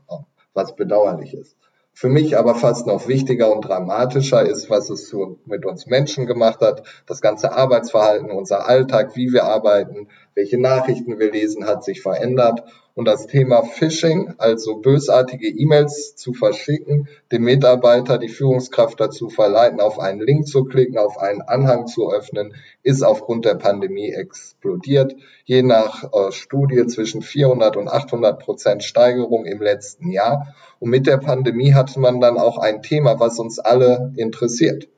was bedauerlich ist. Für mich aber fast noch wichtiger und dramatischer ist, was es mit uns Menschen gemacht hat. Das ganze Arbeitsverhalten, unser Alltag, wie wir arbeiten, welche Nachrichten wir lesen, hat sich verändert. Und das Thema Phishing, also bösartige E-Mails zu verschicken, den Mitarbeiter, die Führungskraft dazu verleiten, auf einen Link zu klicken, auf einen Anhang zu öffnen, ist aufgrund der Pandemie explodiert. Je nach äh, Studie zwischen 400 und 800 Prozent Steigerung im letzten Jahr. Und mit der Pandemie hatte man dann auch ein Thema, was uns alle interessiert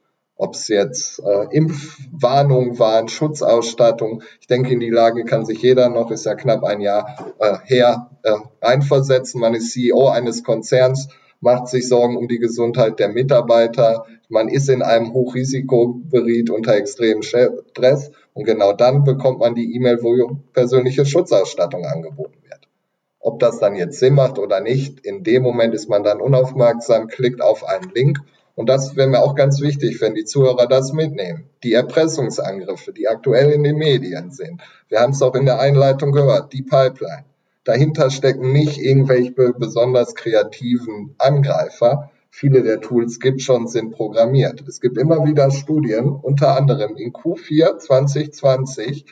ob es jetzt äh, Impfwarnungen waren, Schutzausstattung. Ich denke, in die Lage kann sich jeder noch, ist ja knapp ein Jahr äh, her, äh, einversetzen. Man ist CEO eines Konzerns, macht sich Sorgen um die Gesundheit der Mitarbeiter. Man ist in einem Hochrisikoberiet unter extremem Stress und genau dann bekommt man die E-Mail, wo persönliche Schutzausstattung angeboten wird. Ob das dann jetzt Sinn macht oder nicht, in dem Moment ist man dann unaufmerksam, klickt auf einen Link Und das wäre mir auch ganz wichtig, wenn die Zuhörer das mitnehmen. Die Erpressungsangriffe, die aktuell in den Medien sind. Wir haben es auch in der Einleitung gehört, die Pipeline. Dahinter stecken nicht irgendwelche besonders kreativen Angreifer. Viele der Tools gibt schon, sind programmiert. Es gibt immer wieder Studien, unter anderem in Q4 2020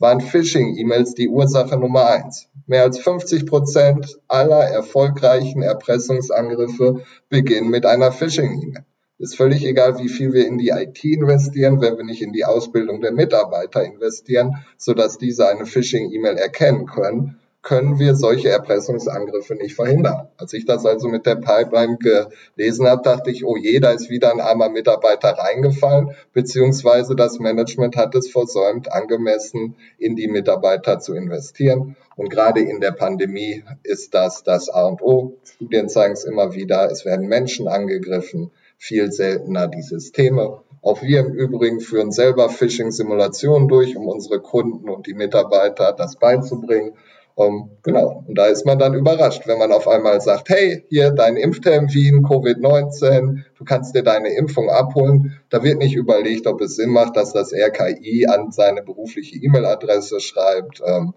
waren Phishing-E-Mails die Ursache Nummer eins. Mehr als 50 Prozent aller erfolgreichen Erpressungsangriffe beginnen mit einer Phishing-E-Mail. Ist völlig egal, wie viel wir in die IT investieren, wenn wir nicht in die Ausbildung der Mitarbeiter investieren, sodass diese eine Phishing-E-Mail erkennen können können wir solche Erpressungsangriffe nicht verhindern. Als ich das also mit der Pipeline gelesen habe, dachte ich, oh je, da ist wieder ein armer Mitarbeiter reingefallen, beziehungsweise das Management hat es versäumt, angemessen in die Mitarbeiter zu investieren. Und gerade in der Pandemie ist das das A und O. Studien zeigen es immer wieder, es werden Menschen angegriffen, viel seltener die Systeme. Auch wir im Übrigen führen selber Phishing-Simulationen durch, um unsere Kunden und die Mitarbeiter das beizubringen. Um, genau. Und da ist man dann überrascht, wenn man auf einmal sagt, hey, hier dein Impftermin, Covid-19, du kannst dir deine Impfung abholen. Da wird nicht überlegt, ob es Sinn macht, dass das RKI an seine berufliche E-Mail-Adresse schreibt ähm,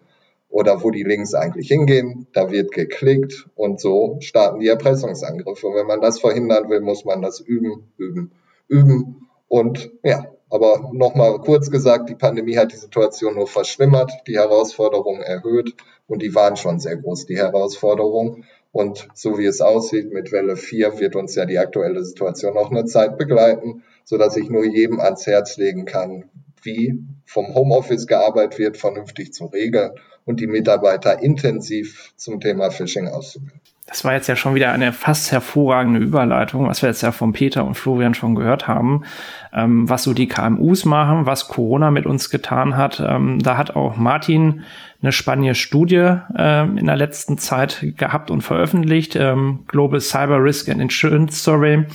oder wo die Links eigentlich hingehen. Da wird geklickt und so starten die Erpressungsangriffe. Und wenn man das verhindern will, muss man das üben, üben, üben. Und ja, aber nochmal kurz gesagt, die Pandemie hat die Situation nur verschlimmert, die Herausforderungen erhöht und die waren schon sehr groß, die Herausforderungen. Und so wie es aussieht mit Welle 4 wird uns ja die aktuelle Situation noch eine Zeit begleiten, so dass ich nur jedem ans Herz legen kann, wie vom Homeoffice gearbeitet wird, vernünftig zu regeln und die Mitarbeiter intensiv zum Thema Phishing auszubilden. Das war jetzt ja schon wieder eine fast hervorragende Überleitung, was wir jetzt ja von Peter und Florian schon gehört haben, ähm, was so die KMUs machen, was Corona mit uns getan hat. Ähm, da hat auch Martin eine spannende Studie äh, in der letzten Zeit gehabt und veröffentlicht, ähm, Global Cyber Risk and Insurance Survey,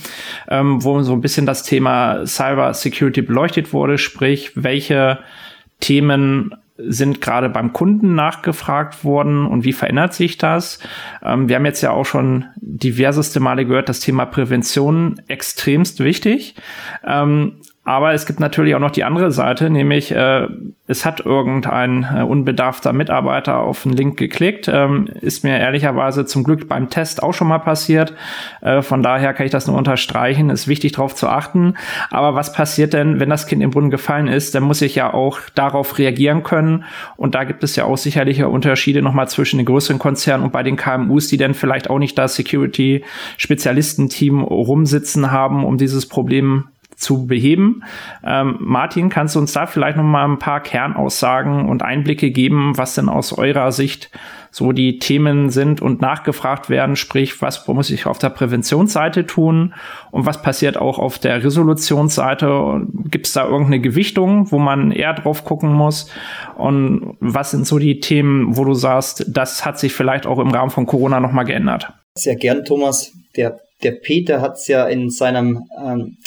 ähm, wo so ein bisschen das Thema Cyber Security beleuchtet wurde, sprich, welche Themen sind gerade beim Kunden nachgefragt worden und wie verändert sich das? Ähm, wir haben jetzt ja auch schon diverseste Male gehört, das Thema Prävention extremst wichtig. Ähm, aber es gibt natürlich auch noch die andere Seite, nämlich äh, es hat irgendein äh, unbedarfter Mitarbeiter auf einen Link geklickt. Ähm, ist mir ehrlicherweise zum Glück beim Test auch schon mal passiert. Äh, von daher kann ich das nur unterstreichen. Ist wichtig darauf zu achten. Aber was passiert denn, wenn das Kind im Brunnen gefallen ist? Dann muss ich ja auch darauf reagieren können. Und da gibt es ja auch sicherliche Unterschiede nochmal zwischen den größeren Konzernen und bei den KMUs, die dann vielleicht auch nicht das Security-Spezialistenteam rumsitzen haben, um dieses Problem zu beheben. Ähm, Martin, kannst du uns da vielleicht noch mal ein paar Kernaussagen und Einblicke geben, was denn aus eurer Sicht so die Themen sind und nachgefragt werden, sprich, was muss ich auf der Präventionsseite tun und was passiert auch auf der Resolutionsseite? Gibt es da irgendeine Gewichtung, wo man eher drauf gucken muss? Und was sind so die Themen, wo du sagst, das hat sich vielleicht auch im Rahmen von Corona nochmal geändert? Sehr gern, Thomas. Der, der Peter hat es ja in seinem ähm,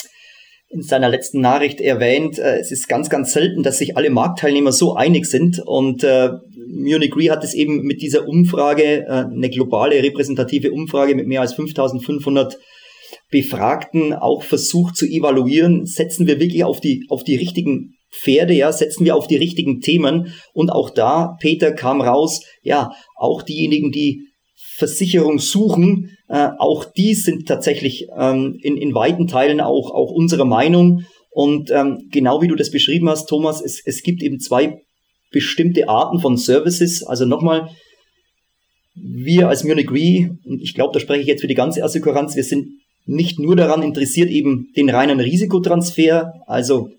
in seiner letzten Nachricht erwähnt, äh, es ist ganz, ganz selten, dass sich alle Marktteilnehmer so einig sind. Und äh, Munich Re hat es eben mit dieser Umfrage, äh, eine globale repräsentative Umfrage mit mehr als 5500 Befragten auch versucht zu evaluieren, setzen wir wirklich auf die, auf die richtigen Pferde, ja, setzen wir auf die richtigen Themen. Und auch da, Peter kam raus, ja, auch diejenigen, die Versicherung suchen, äh, auch die sind tatsächlich ähm, in, in weiten Teilen auch, auch unserer Meinung. Und ähm, genau wie du das beschrieben hast, Thomas, es, es gibt eben zwei bestimmte Arten von Services. Also nochmal, wir als Munich Re, und ich glaube, da spreche ich jetzt für die ganze Assekuranz, wir sind nicht nur daran interessiert, eben den reinen Risikotransfer, also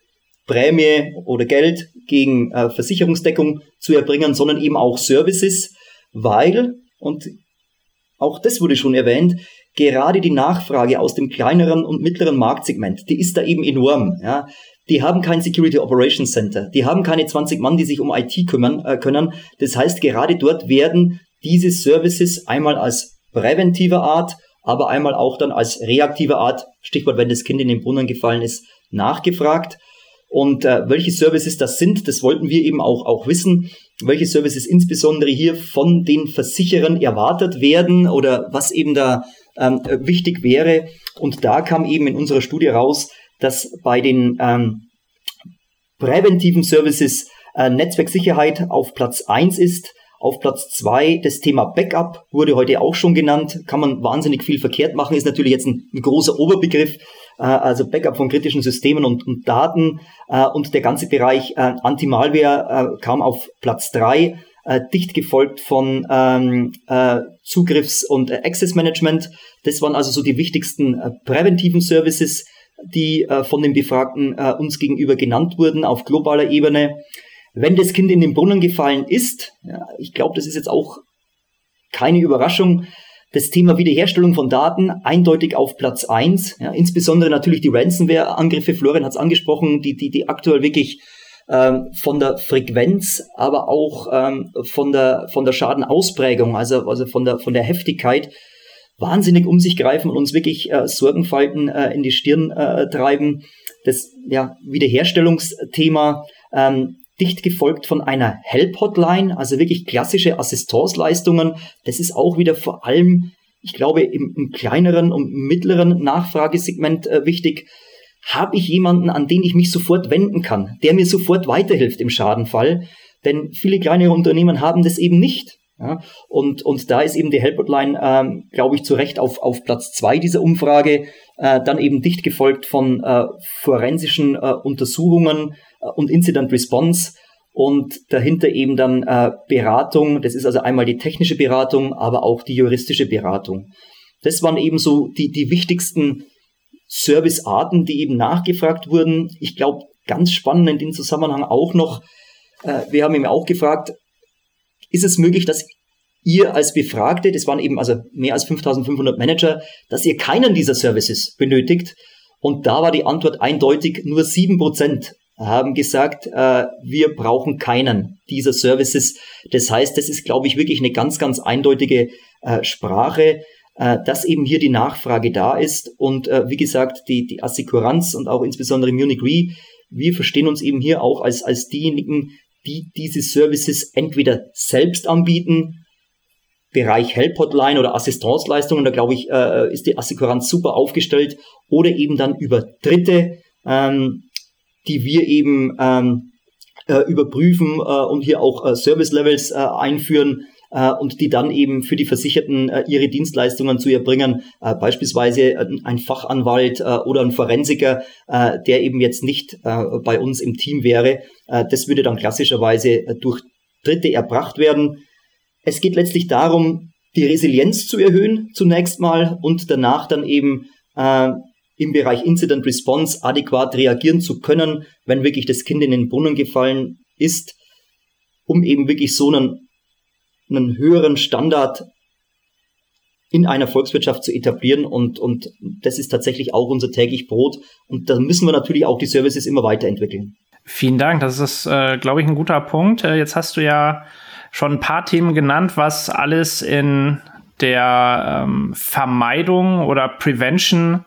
Prämie oder Geld gegen äh, Versicherungsdeckung zu erbringen, sondern eben auch Services, weil, und auch das wurde schon erwähnt, gerade die Nachfrage aus dem kleineren und mittleren Marktsegment, die ist da eben enorm. Ja. Die haben kein Security Operations Center, die haben keine 20 Mann, die sich um IT kümmern äh, können. Das heißt, gerade dort werden diese Services einmal als präventive Art, aber einmal auch dann als reaktive Art, Stichwort, wenn das Kind in den Brunnen gefallen ist, nachgefragt. Und äh, welche Services das sind, das wollten wir eben auch, auch wissen welche Services insbesondere hier von den Versicherern erwartet werden oder was eben da ähm, wichtig wäre. Und da kam eben in unserer Studie raus, dass bei den ähm, präventiven Services äh, Netzwerksicherheit auf Platz eins ist. Auf Platz zwei das Thema Backup wurde heute auch schon genannt. Kann man wahnsinnig viel verkehrt machen, ist natürlich jetzt ein, ein großer Oberbegriff. Äh, also Backup von kritischen Systemen und, und Daten. Äh, und der ganze Bereich äh, Anti-Malware kam auf Platz drei dicht gefolgt von ähm, äh, Zugriffs- und äh, Access Management. Das waren also so die wichtigsten äh, präventiven Services, die äh, von den Befragten äh, uns gegenüber genannt wurden auf globaler Ebene. Wenn das Kind in den Brunnen gefallen ist, ja, ich glaube, das ist jetzt auch keine Überraschung, das Thema Wiederherstellung von Daten eindeutig auf Platz eins. Ja, insbesondere natürlich die Ransomware-Angriffe, Florian hat es angesprochen, die, die, die aktuell wirklich ähm, von der Frequenz, aber auch ähm, von, der, von der Schadenausprägung, also, also von, der, von der Heftigkeit, wahnsinnig um sich greifen und uns wirklich äh, Sorgenfalten äh, in die Stirn äh, treiben. Das ja, Wiederherstellungsthema ähm, dicht gefolgt von einer Help-Hotline, also wirklich klassische Assistenzleistungen. Das ist auch wieder vor allem, ich glaube, im, im kleineren und mittleren Nachfragesegment äh, wichtig. Habe ich jemanden, an den ich mich sofort wenden kann, der mir sofort weiterhilft im Schadenfall? Denn viele kleine Unternehmen haben das eben nicht. Ja, und, und da ist eben die Help-Hotline, ähm, glaube ich, zu Recht auf, auf Platz zwei dieser Umfrage, äh, dann eben dicht gefolgt von äh, forensischen äh, Untersuchungen und Incident Response und dahinter eben dann äh, Beratung. Das ist also einmal die technische Beratung, aber auch die juristische Beratung. Das waren eben so die, die wichtigsten Servicearten, die eben nachgefragt wurden. Ich glaube, ganz spannend in dem Zusammenhang auch noch, äh, wir haben eben auch gefragt, ist es möglich, dass ihr als Befragte, das waren eben also mehr als 5500 Manager, dass ihr keinen dieser Services benötigt. Und da war die Antwort eindeutig, nur sieben Prozent haben gesagt, äh, wir brauchen keinen dieser Services. Das heißt, das ist, glaube ich, wirklich eine ganz, ganz eindeutige äh, Sprache, äh, dass eben hier die Nachfrage da ist. Und äh, wie gesagt, die, die Assekuranz und auch insbesondere Munich Re, wir verstehen uns eben hier auch als, als diejenigen, die diese Services entweder selbst anbieten, Bereich Help Hotline oder Assistenzleistungen, da glaube ich, äh, ist die Assekuranz super aufgestellt, oder eben dann über Dritte, ähm, die wir eben ähm, äh, überprüfen äh, und hier auch äh, Service Levels äh, einführen, äh, und die dann eben für die Versicherten äh, ihre Dienstleistungen zu erbringen, äh, beispielsweise ein Fachanwalt äh, oder ein Forensiker, äh, der eben jetzt nicht äh, bei uns im Team wäre. Äh, das würde dann klassischerweise äh, durch Dritte erbracht werden. Es geht letztlich darum, die Resilienz zu erhöhen zunächst mal und danach dann eben äh, im Bereich Incident Response adäquat reagieren zu können, wenn wirklich das Kind in den Brunnen gefallen ist, um eben wirklich so einen einen höheren Standard in einer Volkswirtschaft zu etablieren und, und das ist tatsächlich auch unser täglich Brot und da müssen wir natürlich auch die Services immer weiterentwickeln. Vielen Dank, das ist, äh, glaube ich, ein guter Punkt. Äh, jetzt hast du ja schon ein paar Themen genannt, was alles in der ähm, Vermeidung oder Prevention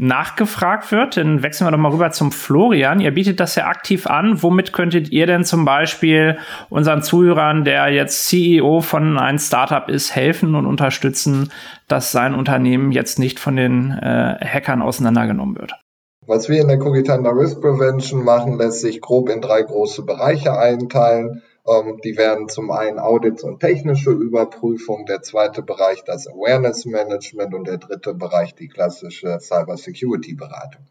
nachgefragt wird. Dann wechseln wir doch mal rüber zum Florian. Ihr bietet das ja aktiv an. Womit könntet ihr denn zum Beispiel unseren Zuhörern, der jetzt CEO von einem Startup ist, helfen und unterstützen, dass sein Unternehmen jetzt nicht von den äh, Hackern auseinandergenommen wird? Was wir in der Cogitanda Risk Prevention machen, lässt sich grob in drei große Bereiche einteilen. Ähm, die werden zum einen Audits und technische Überprüfung, der zweite Bereich das Awareness Management und der dritte Bereich die klassische Cyber Security Beratung.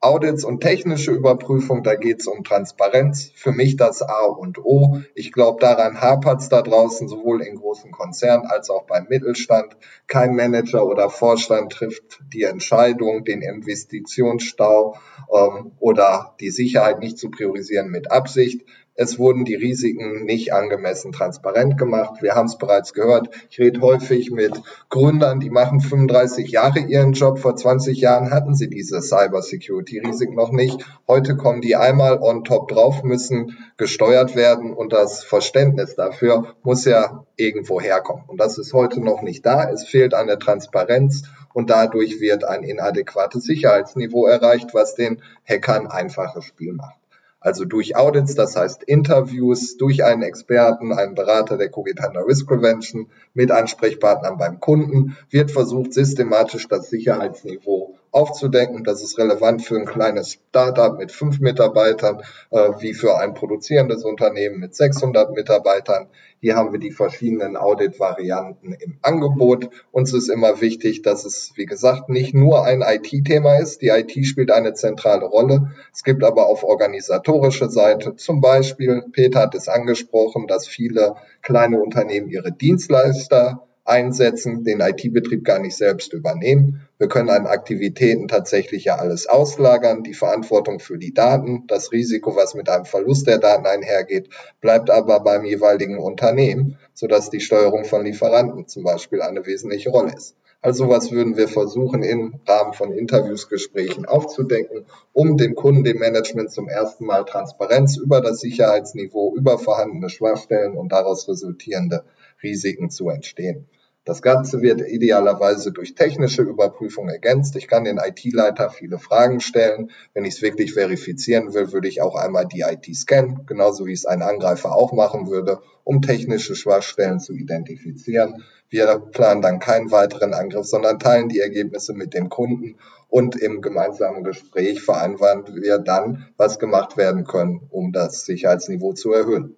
Audits und technische Überprüfung, da geht es um Transparenz. Für mich das A und O. Ich glaube, daran hapert es da draußen, sowohl in großen Konzernen als auch beim Mittelstand. Kein Manager oder Vorstand trifft die Entscheidung, den Investitionsstau ähm, oder die Sicherheit nicht zu priorisieren mit Absicht. Es wurden die Risiken nicht angemessen transparent gemacht. Wir haben es bereits gehört. Ich rede häufig mit Gründern, die machen 35 Jahre ihren Job. Vor 20 Jahren hatten sie diese Cyber-Security-Risiken noch nicht. Heute kommen die einmal on top drauf, müssen gesteuert werden und das Verständnis dafür muss ja irgendwo herkommen. Und das ist heute noch nicht da. Es fehlt an der Transparenz und dadurch wird ein inadäquates Sicherheitsniveau erreicht, was den Hackern einfaches Spiel macht. Also durch Audits, das heißt Interviews, durch einen Experten, einen Berater der Cogitana Risk Prevention mit Ansprechpartnern beim Kunden wird versucht, systematisch das Sicherheitsniveau aufzudecken. Das ist relevant für ein kleines Startup mit fünf Mitarbeitern, äh, wie für ein produzierendes Unternehmen mit 600 Mitarbeitern. Hier haben wir die verschiedenen Audit-Varianten im Angebot. Uns ist immer wichtig, dass es, wie gesagt, nicht nur ein IT-Thema ist. Die IT spielt eine zentrale Rolle. Es gibt aber auf organisatorischer Seite zum Beispiel, Peter hat es angesprochen, dass viele kleine Unternehmen ihre Dienstleister einsetzen, den IT-Betrieb gar nicht selbst übernehmen. Wir können an Aktivitäten tatsächlich ja alles auslagern. Die Verantwortung für die Daten, das Risiko, was mit einem Verlust der Daten einhergeht, bleibt aber beim jeweiligen Unternehmen, sodass die Steuerung von Lieferanten zum Beispiel eine wesentliche Rolle ist. Also was würden wir versuchen im Rahmen von Interviews, Gesprächen aufzudecken, um dem Kunden, dem Management zum ersten Mal Transparenz über das Sicherheitsniveau, über vorhandene Schwachstellen und daraus resultierende Risiken zu entstehen. Das Ganze wird idealerweise durch technische Überprüfung ergänzt. Ich kann den IT-Leiter viele Fragen stellen. Wenn ich es wirklich verifizieren will, würde ich auch einmal die IT scannen, genauso wie es ein Angreifer auch machen würde, um technische Schwachstellen zu identifizieren. Wir planen dann keinen weiteren Angriff, sondern teilen die Ergebnisse mit dem Kunden und im gemeinsamen Gespräch vereinbaren wir dann, was gemacht werden können, um das Sicherheitsniveau zu erhöhen.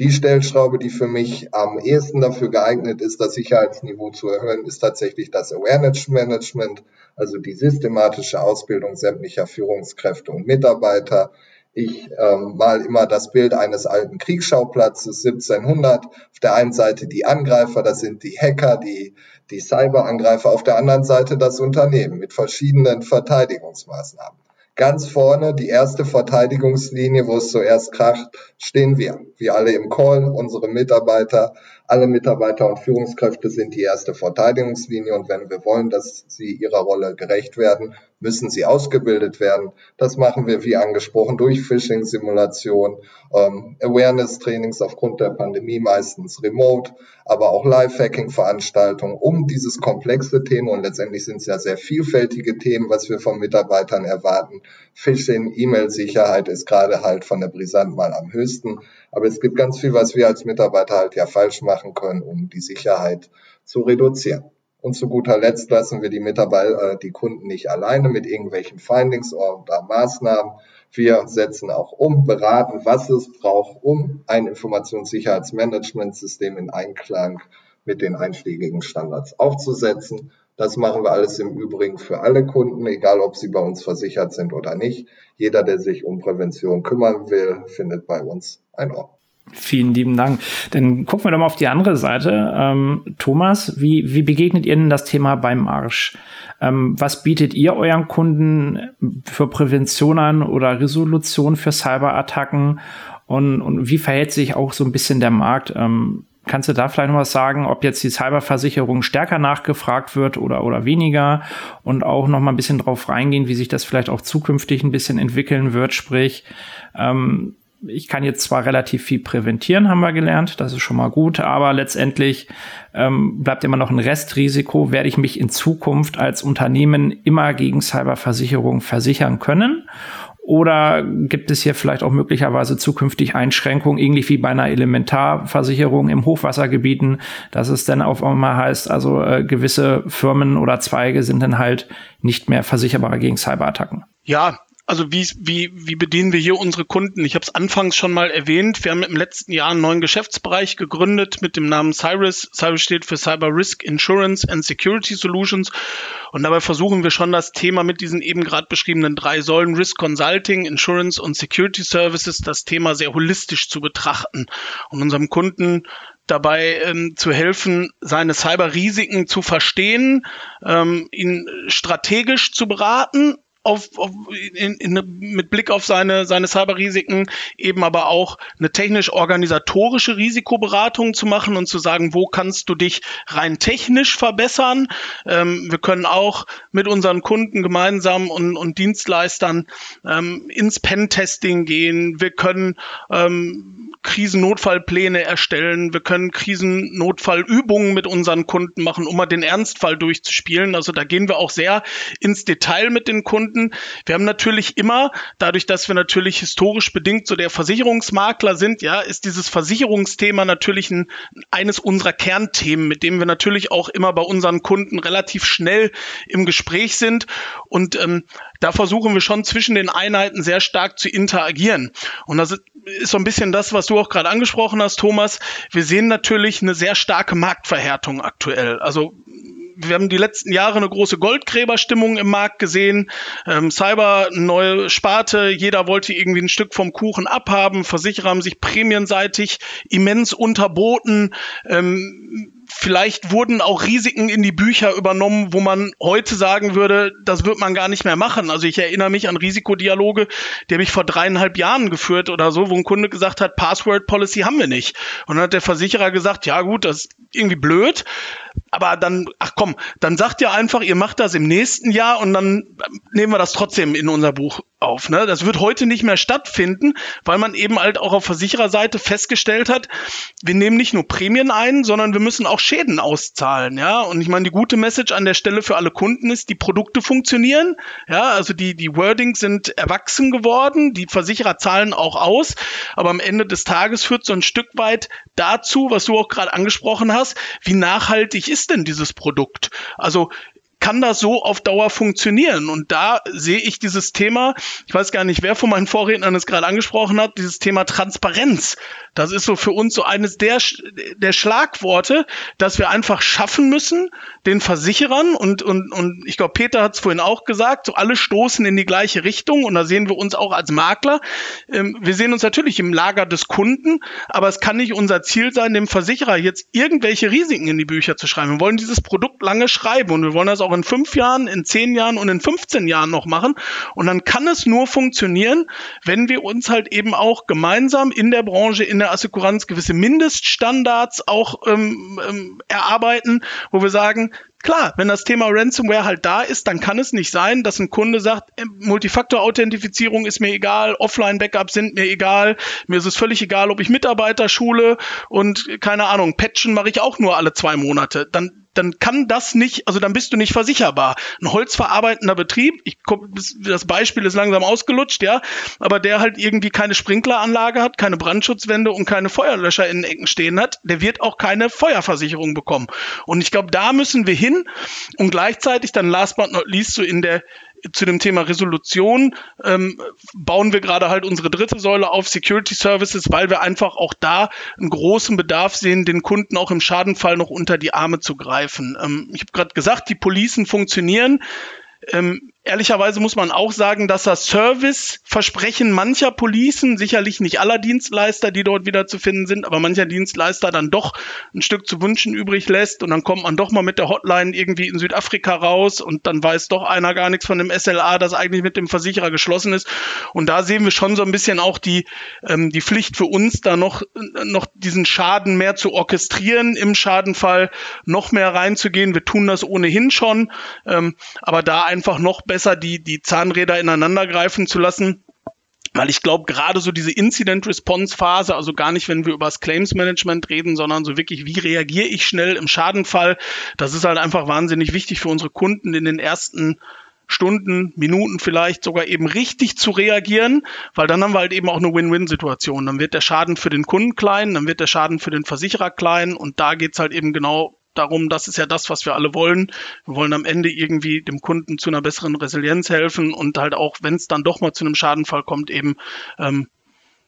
Die Stellschraube, die für mich am ehesten dafür geeignet ist, das Sicherheitsniveau zu erhöhen, ist tatsächlich das Awareness Management, also die systematische Ausbildung sämtlicher Führungskräfte und Mitarbeiter. Ich ähm, mal immer das Bild eines alten Kriegsschauplatzes 1700. Auf der einen Seite die Angreifer, das sind die Hacker, die, die Cyberangreifer. Auf der anderen Seite das Unternehmen mit verschiedenen Verteidigungsmaßnahmen. Ganz vorne, die erste Verteidigungslinie, wo es zuerst kracht, stehen wir. Wir alle im Call, unsere Mitarbeiter, alle Mitarbeiter und Führungskräfte sind die erste Verteidigungslinie und wenn wir wollen, dass sie ihrer Rolle gerecht werden, müssen sie ausgebildet werden. Das machen wir, wie angesprochen, durch Phishing-Simulation, ähm, Awareness-Trainings aufgrund der Pandemie, meistens remote, aber auch Live-Hacking-Veranstaltungen, um dieses komplexe Thema, und letztendlich sind es ja sehr vielfältige Themen, was wir von Mitarbeitern erwarten. Phishing, E-Mail-Sicherheit ist gerade halt von der Brisant mal am höchsten. Aber es gibt ganz viel, was wir als Mitarbeiter halt ja falsch machen können, um die Sicherheit zu reduzieren. Und zu guter Letzt lassen wir die Mitarbeiter, äh, die Kunden nicht alleine mit irgendwelchen Findings oder Maßnahmen. Wir setzen auch um, beraten, was es braucht, um ein Informationssicherheitsmanagementsystem in Einklang mit den einschlägigen Standards aufzusetzen. Das machen wir alles im Übrigen für alle Kunden, egal ob sie bei uns versichert sind oder nicht. Jeder, der sich um Prävention kümmern will, findet bei uns ein Ort. Vielen lieben Dank. Dann gucken wir doch mal auf die andere Seite. Ähm, Thomas, wie, wie begegnet ihr denn das Thema beim Marsch? Ähm, was bietet ihr euren Kunden für Prävention an oder Resolution für Cyberattacken? Und, und wie verhält sich auch so ein bisschen der Markt? Ähm, kannst du da vielleicht noch was sagen, ob jetzt die Cyberversicherung stärker nachgefragt wird oder, oder weniger? Und auch noch mal ein bisschen drauf reingehen, wie sich das vielleicht auch zukünftig ein bisschen entwickeln wird. Sprich, ähm, ich kann jetzt zwar relativ viel präventieren, haben wir gelernt, das ist schon mal gut, aber letztendlich ähm, bleibt immer noch ein Restrisiko. Werde ich mich in Zukunft als Unternehmen immer gegen Cyberversicherung versichern können? Oder gibt es hier vielleicht auch möglicherweise zukünftig Einschränkungen, ähnlich wie bei einer Elementarversicherung im Hochwassergebieten, dass es dann auf einmal heißt, also äh, gewisse Firmen oder Zweige sind dann halt nicht mehr versicherbar gegen Cyberattacken? Ja, also wie, wie, wie bedienen wir hier unsere Kunden? Ich habe es anfangs schon mal erwähnt. Wir haben im letzten Jahr einen neuen Geschäftsbereich gegründet mit dem Namen Cyrus. Cyrus steht für Cyber Risk Insurance and Security Solutions. Und dabei versuchen wir schon das Thema mit diesen eben gerade beschriebenen drei Säulen Risk Consulting, Insurance und Security Services, das Thema sehr holistisch zu betrachten und unserem Kunden dabei ähm, zu helfen, seine Cyber-Risiken zu verstehen, ähm, ihn strategisch zu beraten auf, auf in, in, mit Blick auf seine, seine Cyberrisiken eben aber auch eine technisch-organisatorische Risikoberatung zu machen und zu sagen, wo kannst du dich rein technisch verbessern. Ähm, wir können auch mit unseren Kunden gemeinsam und, und Dienstleistern ähm, ins Pen-Testing gehen. Wir können ähm, Krisennotfallpläne erstellen, wir können Krisennotfallübungen mit unseren Kunden machen, um mal den Ernstfall durchzuspielen. Also da gehen wir auch sehr ins Detail mit den Kunden. Wir haben natürlich immer, dadurch, dass wir natürlich historisch bedingt so der Versicherungsmakler sind, ja, ist dieses Versicherungsthema natürlich ein, eines unserer Kernthemen, mit dem wir natürlich auch immer bei unseren Kunden relativ schnell im Gespräch sind. Und ähm, da versuchen wir schon zwischen den Einheiten sehr stark zu interagieren. Und das ist so ein bisschen das, was du auch gerade angesprochen hast, Thomas. Wir sehen natürlich eine sehr starke Marktverhärtung aktuell. Also wir haben die letzten Jahre eine große Goldgräberstimmung im Markt gesehen. Ähm, Cyber, neue Sparte, jeder wollte irgendwie ein Stück vom Kuchen abhaben. Versicherer haben sich prämienseitig immens unterboten. Ähm, vielleicht wurden auch Risiken in die Bücher übernommen, wo man heute sagen würde, das wird man gar nicht mehr machen. Also ich erinnere mich an Risikodialoge, die habe ich vor dreieinhalb Jahren geführt oder so, wo ein Kunde gesagt hat, Password Policy haben wir nicht. Und dann hat der Versicherer gesagt, ja gut, das ist irgendwie blöd, aber dann, ach komm, dann sagt ihr einfach, ihr macht das im nächsten Jahr und dann nehmen wir das trotzdem in unser Buch auf. Ne? Das wird heute nicht mehr stattfinden, weil man eben halt auch auf Versichererseite festgestellt hat, wir nehmen nicht nur Prämien ein, sondern wir müssen auch Schäden auszahlen. Ja, und ich meine, die gute Message an der Stelle für alle Kunden ist, die Produkte funktionieren. Ja, also die, die Wordings sind erwachsen geworden, die Versicherer zahlen auch aus, aber am Ende des Tages führt so ein Stück weit dazu, was du auch gerade angesprochen hast, wie nachhaltig ist denn dieses Produkt? Also kann das so auf Dauer funktionieren? Und da sehe ich dieses Thema, ich weiß gar nicht, wer von meinen Vorrednern es gerade angesprochen hat, dieses Thema Transparenz. Das ist so für uns so eines der, der Schlagworte, dass wir einfach schaffen müssen, den Versicherern und, und, und ich glaube, Peter hat es vorhin auch gesagt, so alle stoßen in die gleiche Richtung und da sehen wir uns auch als Makler. Ähm, wir sehen uns natürlich im Lager des Kunden, aber es kann nicht unser Ziel sein, dem Versicherer jetzt irgendwelche Risiken in die Bücher zu schreiben. Wir wollen dieses Produkt lange schreiben und wir wollen das auch in fünf Jahren, in zehn Jahren und in 15 Jahren noch machen. Und dann kann es nur funktionieren, wenn wir uns halt eben auch gemeinsam in der Branche, in der der Assekuranz gewisse Mindeststandards auch ähm, ähm, erarbeiten, wo wir sagen, Klar, wenn das Thema Ransomware halt da ist, dann kann es nicht sein, dass ein Kunde sagt, äh, Multifaktor-Authentifizierung ist mir egal, Offline-Backups sind mir egal, mir ist es völlig egal, ob ich Mitarbeiter schule und keine Ahnung, Patchen mache ich auch nur alle zwei Monate. Dann dann kann das nicht, also dann bist du nicht versicherbar. Ein holzverarbeitender Betrieb, ich das Beispiel ist langsam ausgelutscht, ja, aber der halt irgendwie keine Sprinkleranlage hat, keine Brandschutzwände und keine Feuerlöscher in den Ecken stehen hat, der wird auch keine Feuerversicherung bekommen. Und ich glaube, da müssen wir hin und gleichzeitig dann last but not least so in der zu dem Thema Resolution ähm, bauen wir gerade halt unsere dritte Säule auf Security Services, weil wir einfach auch da einen großen Bedarf sehen, den Kunden auch im Schadenfall noch unter die Arme zu greifen. Ähm, ich habe gerade gesagt, die Policen funktionieren. Ähm, ehrlicherweise muss man auch sagen, dass das Serviceversprechen mancher Policen, sicherlich nicht aller Dienstleister, die dort wieder zu finden sind, aber mancher Dienstleister dann doch ein Stück zu wünschen übrig lässt und dann kommt man doch mal mit der Hotline irgendwie in Südafrika raus und dann weiß doch einer gar nichts von dem SLA, das eigentlich mit dem Versicherer geschlossen ist. Und da sehen wir schon so ein bisschen auch die, ähm, die Pflicht für uns, da noch, noch diesen Schaden mehr zu orchestrieren, im Schadenfall noch mehr reinzugehen. Wir tun das ohnehin schon, ähm, aber da einfach noch besser besser, die, die Zahnräder ineinander greifen zu lassen. Weil ich glaube, gerade so diese Incident-Response-Phase, also gar nicht, wenn wir über das Claims-Management reden, sondern so wirklich, wie reagiere ich schnell im Schadenfall, das ist halt einfach wahnsinnig wichtig für unsere Kunden in den ersten Stunden, Minuten vielleicht sogar eben richtig zu reagieren, weil dann haben wir halt eben auch eine Win-Win-Situation. Dann wird der Schaden für den Kunden klein, dann wird der Schaden für den Versicherer klein und da geht's halt eben genau darum, das ist ja das, was wir alle wollen. Wir wollen am Ende irgendwie dem Kunden zu einer besseren Resilienz helfen und halt auch, wenn es dann doch mal zu einem Schadenfall kommt, eben ähm,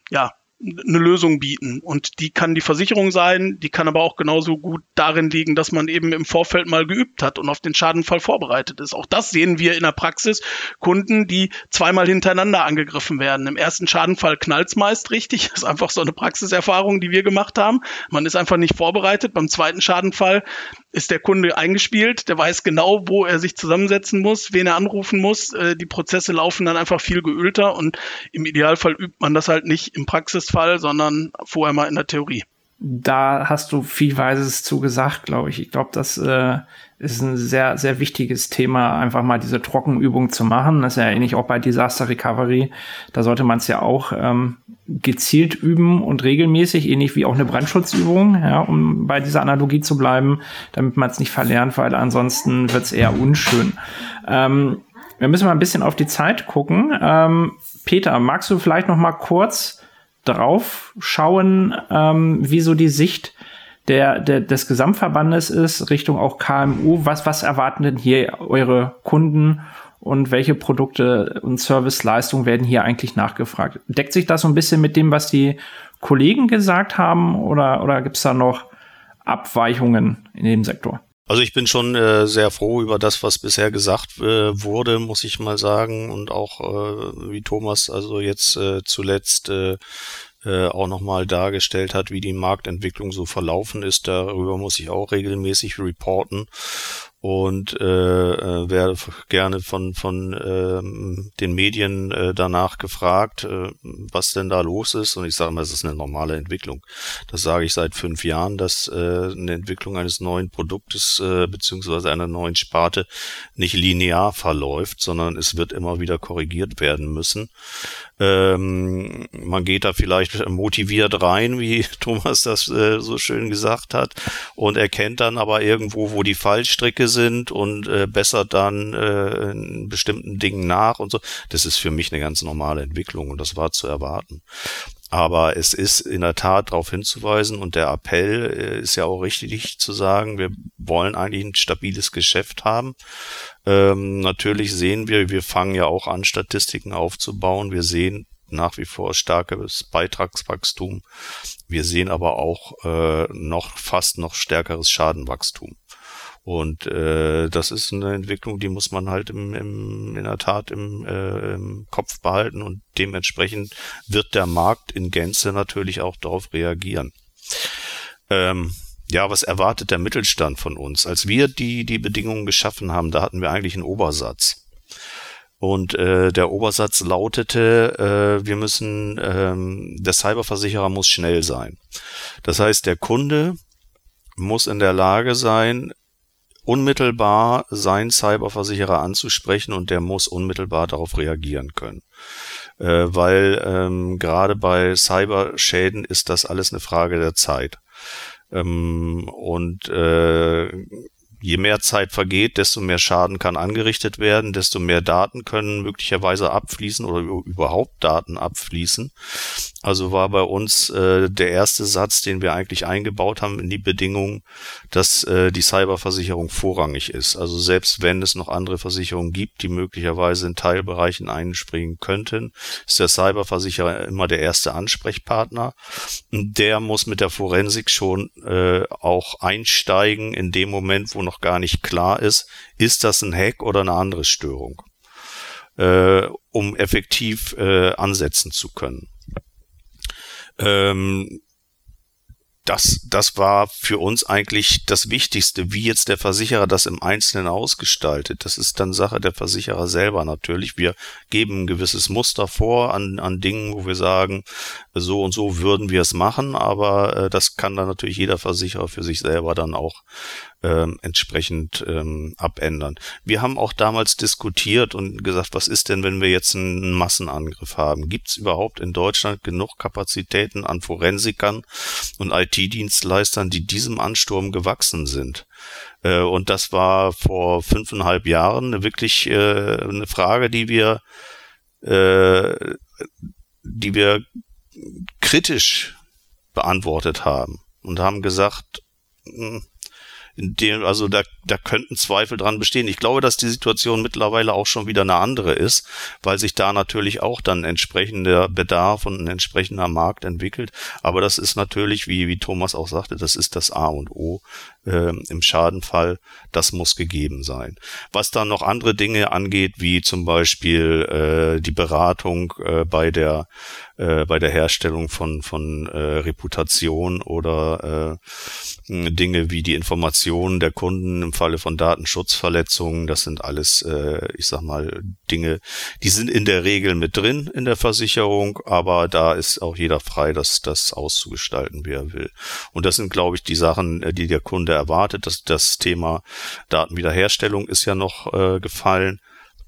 ja eine Lösung bieten. Und die kann die Versicherung sein, die kann aber auch genauso gut darin liegen, dass man eben im Vorfeld mal geübt hat und auf den Schadenfall vorbereitet ist. Auch das sehen wir in der Praxis. Kunden, die zweimal hintereinander angegriffen werden. Im ersten Schadenfall knallt's meist richtig. <laughs> Das ist einfach so eine Praxiserfahrung, die wir gemacht haben. Man ist einfach nicht vorbereitet. Beim zweiten Schadenfall ist der Kunde eingespielt, der weiß genau, wo er sich zusammensetzen muss, wen er anrufen muss. Äh, die Prozesse laufen dann einfach viel geölter und im Idealfall übt man das halt nicht im Praxisfall, sondern vorher mal in der Theorie. da hast du viel Weises zu gesagt, glaube ich. Ich glaube, das äh, ist ein sehr, sehr wichtiges Thema, einfach mal diese Trockenübung zu machen. Das ist ja ähnlich auch bei Disaster Recovery. Da sollte man es ja auch ähm, gezielt üben und regelmäßig, ähnlich wie auch eine Brandschutzübung, ja, um bei dieser Analogie zu bleiben, damit man es nicht verlernt, weil ansonsten wird es eher unschön. Ähm, wir müssen mal ein bisschen auf die Zeit gucken. Ähm, Peter, magst du vielleicht noch mal kurz drauf schauen, ähm, wie so die Sicht der, der, des Gesamtverbandes ist, Richtung auch KMU. Was, was erwarten denn hier eure Kunden und welche Produkte und Serviceleistungen werden hier eigentlich nachgefragt? Deckt sich das so ein bisschen mit dem, was die Kollegen gesagt haben oder, oder gibt es da noch Abweichungen in dem Sektor? Also ich bin schon äh, sehr froh über das, was bisher gesagt äh, wurde, muss ich mal sagen. Und auch äh, wie Thomas also jetzt äh, zuletzt äh, äh, auch nochmal dargestellt hat, wie die Marktentwicklung so verlaufen ist. Darüber muss ich auch regelmäßig reporten und äh, äh, werde gerne von von ähm, den Medien äh, danach gefragt, äh, was denn da los ist. Und ich sage mal, es ist eine normale Entwicklung. Das sage ich seit fünf Jahren, dass äh, eine Entwicklung eines neuen Produktes äh, beziehungsweise einer neuen Sparte nicht linear verläuft, sondern es wird immer wieder korrigiert werden müssen. Ähm, man geht da vielleicht motiviert rein, wie <laughs> Thomas das äh, so schön gesagt hat, und erkennt dann aber irgendwo, wo die Fallstricke sind und äh, bessert dann äh, in bestimmten Dingen nach und so. Das ist für mich eine ganz normale Entwicklung und das war zu erwarten. Aber es ist in der Tat darauf hinzuweisen und der Appell äh, ist ja auch richtig zu sagen, wir wollen eigentlich ein stabiles Geschäft haben. Ähm, natürlich sehen wir, wir fangen ja auch an, Statistiken aufzubauen. Wir sehen nach wie vor starkes Beitragswachstum. Wir sehen aber auch äh, noch fast noch stärkeres Schadenwachstum. Und äh, das ist eine Entwicklung, die muss man halt im, im, in der Tat im, äh, im Kopf behalten und dementsprechend wird der Markt in Gänze natürlich auch darauf reagieren. Ähm, ja, was erwartet der Mittelstand von uns? Als wir die, die Bedingungen geschaffen haben, da hatten wir eigentlich einen Obersatz. Und äh, der Obersatz lautete, äh, wir müssen, ähm, der Cyberversicherer muss schnell sein. Das heißt, der Kunde muss in der Lage sein, unmittelbar seinen Cyberversicherer anzusprechen und der muss unmittelbar darauf reagieren können. Äh, weil ähm, gerade bei Cyberschäden ist das alles eine Frage der Zeit. Ähm, und äh, je mehr Zeit vergeht, desto mehr Schaden kann angerichtet werden, desto mehr Daten können möglicherweise abfließen oder überhaupt Daten abfließen. Also war bei uns äh, der erste Satz, den wir eigentlich eingebaut haben in die Bedingungen, dass äh, die Cyberversicherung vorrangig ist. Also selbst wenn es noch andere Versicherungen gibt, die möglicherweise in Teilbereichen einspringen könnten, ist der Cyberversicherer immer der erste Ansprechpartner. Der muss mit der Forensik schon äh, auch einsteigen in dem Moment, wo noch gar nicht klar ist, ist das ein Hack oder eine andere Störung, äh, um effektiv äh, ansetzen zu können. Ähm, das, das war für uns eigentlich das Wichtigste, wie jetzt der Versicherer das im Einzelnen ausgestaltet. Das ist dann Sache der Versicherer selber natürlich. Wir geben ein gewisses Muster vor an, an Dingen, wo wir sagen, so und so würden wir es machen, aber äh, das kann dann natürlich jeder Versicherer für sich selber dann auch ähm, entsprechend ähm, abändern. Wir haben auch damals diskutiert und gesagt, was ist denn, wenn wir jetzt einen Massenangriff haben? Gibt es überhaupt in Deutschland genug Kapazitäten an Forensikern und IT-Dienstleistern, die diesem Ansturm gewachsen sind? Äh, und das war vor fünfeinhalb Jahren wirklich äh, eine Frage, die wir, äh, die wir kritisch beantwortet haben und haben gesagt, hm, in dem, also da, da könnten Zweifel dran bestehen. Ich glaube, dass die Situation mittlerweile auch schon wieder eine andere ist, weil sich da natürlich auch dann entsprechender Bedarf und ein entsprechender Markt entwickelt. Aber das ist natürlich, wie, wie Thomas auch sagte, das ist das A und O. äh, im Schadenfall, das muss gegeben sein. Was dann noch andere Dinge angeht, wie zum Beispiel äh, die Beratung äh, bei der äh, bei der Herstellung von von äh, Reputation oder äh, Dinge wie die Informationen der Kunden im Falle von Datenschutzverletzungen, das sind alles, äh, ich sag mal, Dinge, die sind in der Regel mit drin in der Versicherung, aber da ist auch jeder frei, das das auszugestalten, wie er will. Und das sind, glaube ich, die Sachen, äh, die der Kunde erwartet. Das, das Thema Datenwiederherstellung ist ja noch äh, gefallen.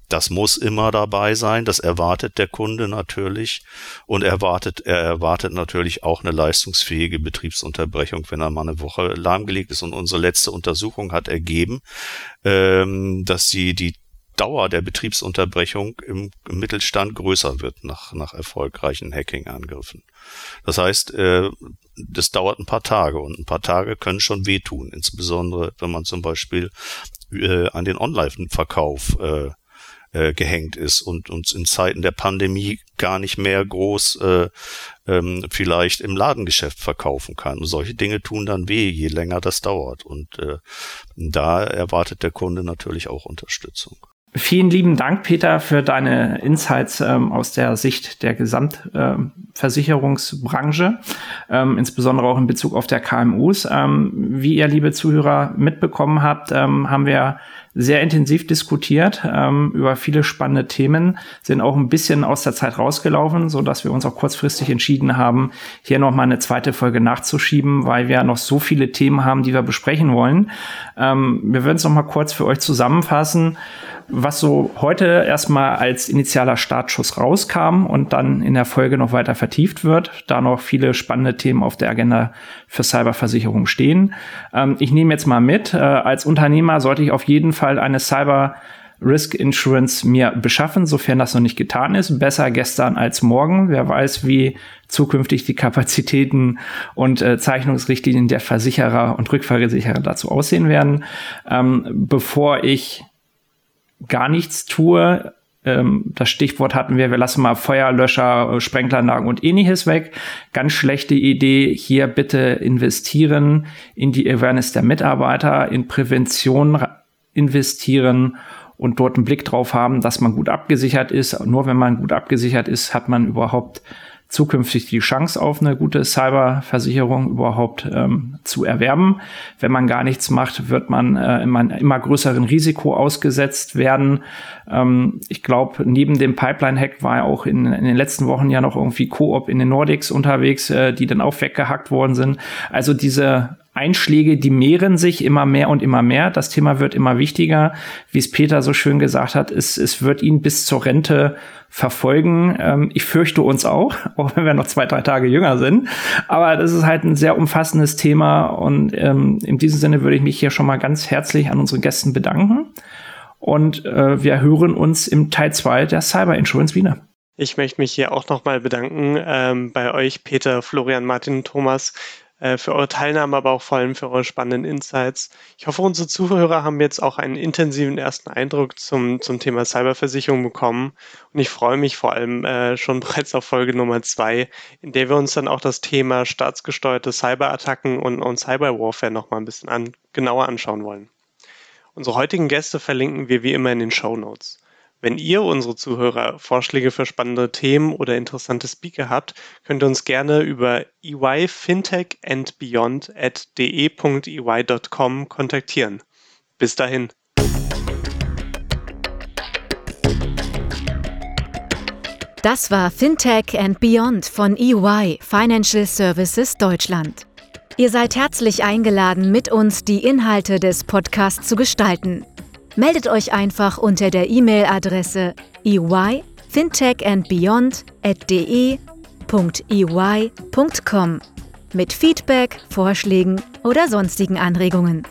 Das muss immer dabei sein. Das erwartet der Kunde natürlich. Und erwartet, er erwartet natürlich auch eine leistungsfähige Betriebsunterbrechung, wenn er mal eine Woche lahmgelegt ist. Und unsere letzte Untersuchung hat ergeben, ähm, dass sie die Dauer der Betriebsunterbrechung im, Mittelstand größer wird nach, nach erfolgreichen Hacking-Angriffen. Das heißt, äh, das dauert ein paar Tage und ein paar Tage können schon wehtun, insbesondere wenn man zum Beispiel äh, an den Online-Verkauf äh, äh, gehängt ist und uns in Zeiten der Pandemie gar nicht mehr groß äh, ähm, vielleicht im Ladengeschäft verkaufen kann. Und solche Dinge tun dann weh, je länger das dauert. Und äh, da erwartet der Kunde natürlich auch Unterstützung. Vielen lieben Dank, Peter, für deine Insights ähm, aus der Sicht der Gesamtversicherungsbranche, ähm, insbesondere auch in Bezug auf der KMUs. Ähm, wie ihr, liebe Zuhörer, mitbekommen habt, ähm, haben wir sehr intensiv diskutiert ähm, über viele spannende Themen, sind auch ein bisschen aus der Zeit rausgelaufen, so dass wir uns auch kurzfristig entschieden haben, hier noch mal eine zweite Folge nachzuschieben, weil wir noch so viele Themen haben, die wir besprechen wollen. Ähm, wir würden es noch mal kurz für euch zusammenfassen was so heute erstmal als initialer Startschuss rauskam und dann in der Folge noch weiter vertieft wird, da noch viele spannende Themen auf der Agenda für Cyberversicherung stehen. Ähm, ich nehme jetzt mal mit, äh, als Unternehmer sollte ich auf jeden Fall eine Cyber Risk Insurance mir beschaffen, sofern das noch nicht getan ist. Besser gestern als morgen. Wer weiß, wie zukünftig die Kapazitäten und äh, Zeichnungsrichtlinien der Versicherer und Rückversicherer dazu aussehen werden. Ähm, bevor ich gar nichts tue, ähm, das Stichwort hatten wir, wir lassen mal Feuerlöscher, äh, Sprenkleranlagen und ähnliches weg. Ganz schlechte Idee. Hier bitte investieren in die Awareness der Mitarbeiter, in Prävention investieren und dort einen Blick drauf haben, dass man gut abgesichert ist. Nur wenn man gut abgesichert ist, hat man überhaupt zukünftig die Chance auf eine gute Cyberversicherung überhaupt ähm, zu erwerben. Wenn man gar nichts macht, wird man äh, immer, immer größeren Risiko ausgesetzt werden. Ähm, ich glaube, neben dem Pipeline-Hack war auch in, in, den letzten Wochen ja noch irgendwie Coop in den Nordics unterwegs, äh, die dann auch weggehackt worden sind. Also diese Einschläge, die mehren sich immer mehr und immer mehr. Das Thema wird immer wichtiger. Wie es Peter so schön gesagt hat, es, es wird ihn bis zur Rente verfolgen. Ähm, ich fürchte uns auch, <laughs> auch wenn wir noch zwei, drei Tage jünger sind. Aber das ist halt ein sehr umfassendes Thema und ähm, in diesem Sinne würde ich mich hier schon mal ganz herzlich an unsere Gästen bedanken. Und äh, wir hören uns im Teil 2 der Cyber Insurance Wiener. Ich möchte mich hier auch nochmal bedanken ähm, bei euch, Peter, Florian, Martin, Thomas, für eure Teilnahme, aber auch vor allem für eure spannenden Insights. Ich hoffe, unsere Zuhörer haben jetzt auch einen intensiven ersten Eindruck zum, zum Thema Cyberversicherung bekommen. Und ich freue mich vor allem äh, schon <laughs> bereits auf Folge Nummer zwei, in der wir uns dann auch das Thema staatsgesteuerte Cyberattacken und, und Cyberwarfare nochmal ein bisschen an, genauer anschauen wollen. Unsere heutigen Gäste verlinken wir wie immer in den Show Notes. Wenn ihr, unsere Zuhörer, Vorschläge für spannende Themen oder interessante Speaker habt, könnt ihr uns gerne über eyfintechandbeyond at de.ey.com kontaktieren. Bis dahin. Das war Fintech and Beyond von EY Financial Services Deutschland. Ihr seid herzlich eingeladen, mit uns die Inhalte des Podcasts zu gestalten. Meldet euch einfach unter der E-Mail-Adresse eyfintechandbeyond.de.ey.com mit Feedback, Vorschlägen oder sonstigen Anregungen.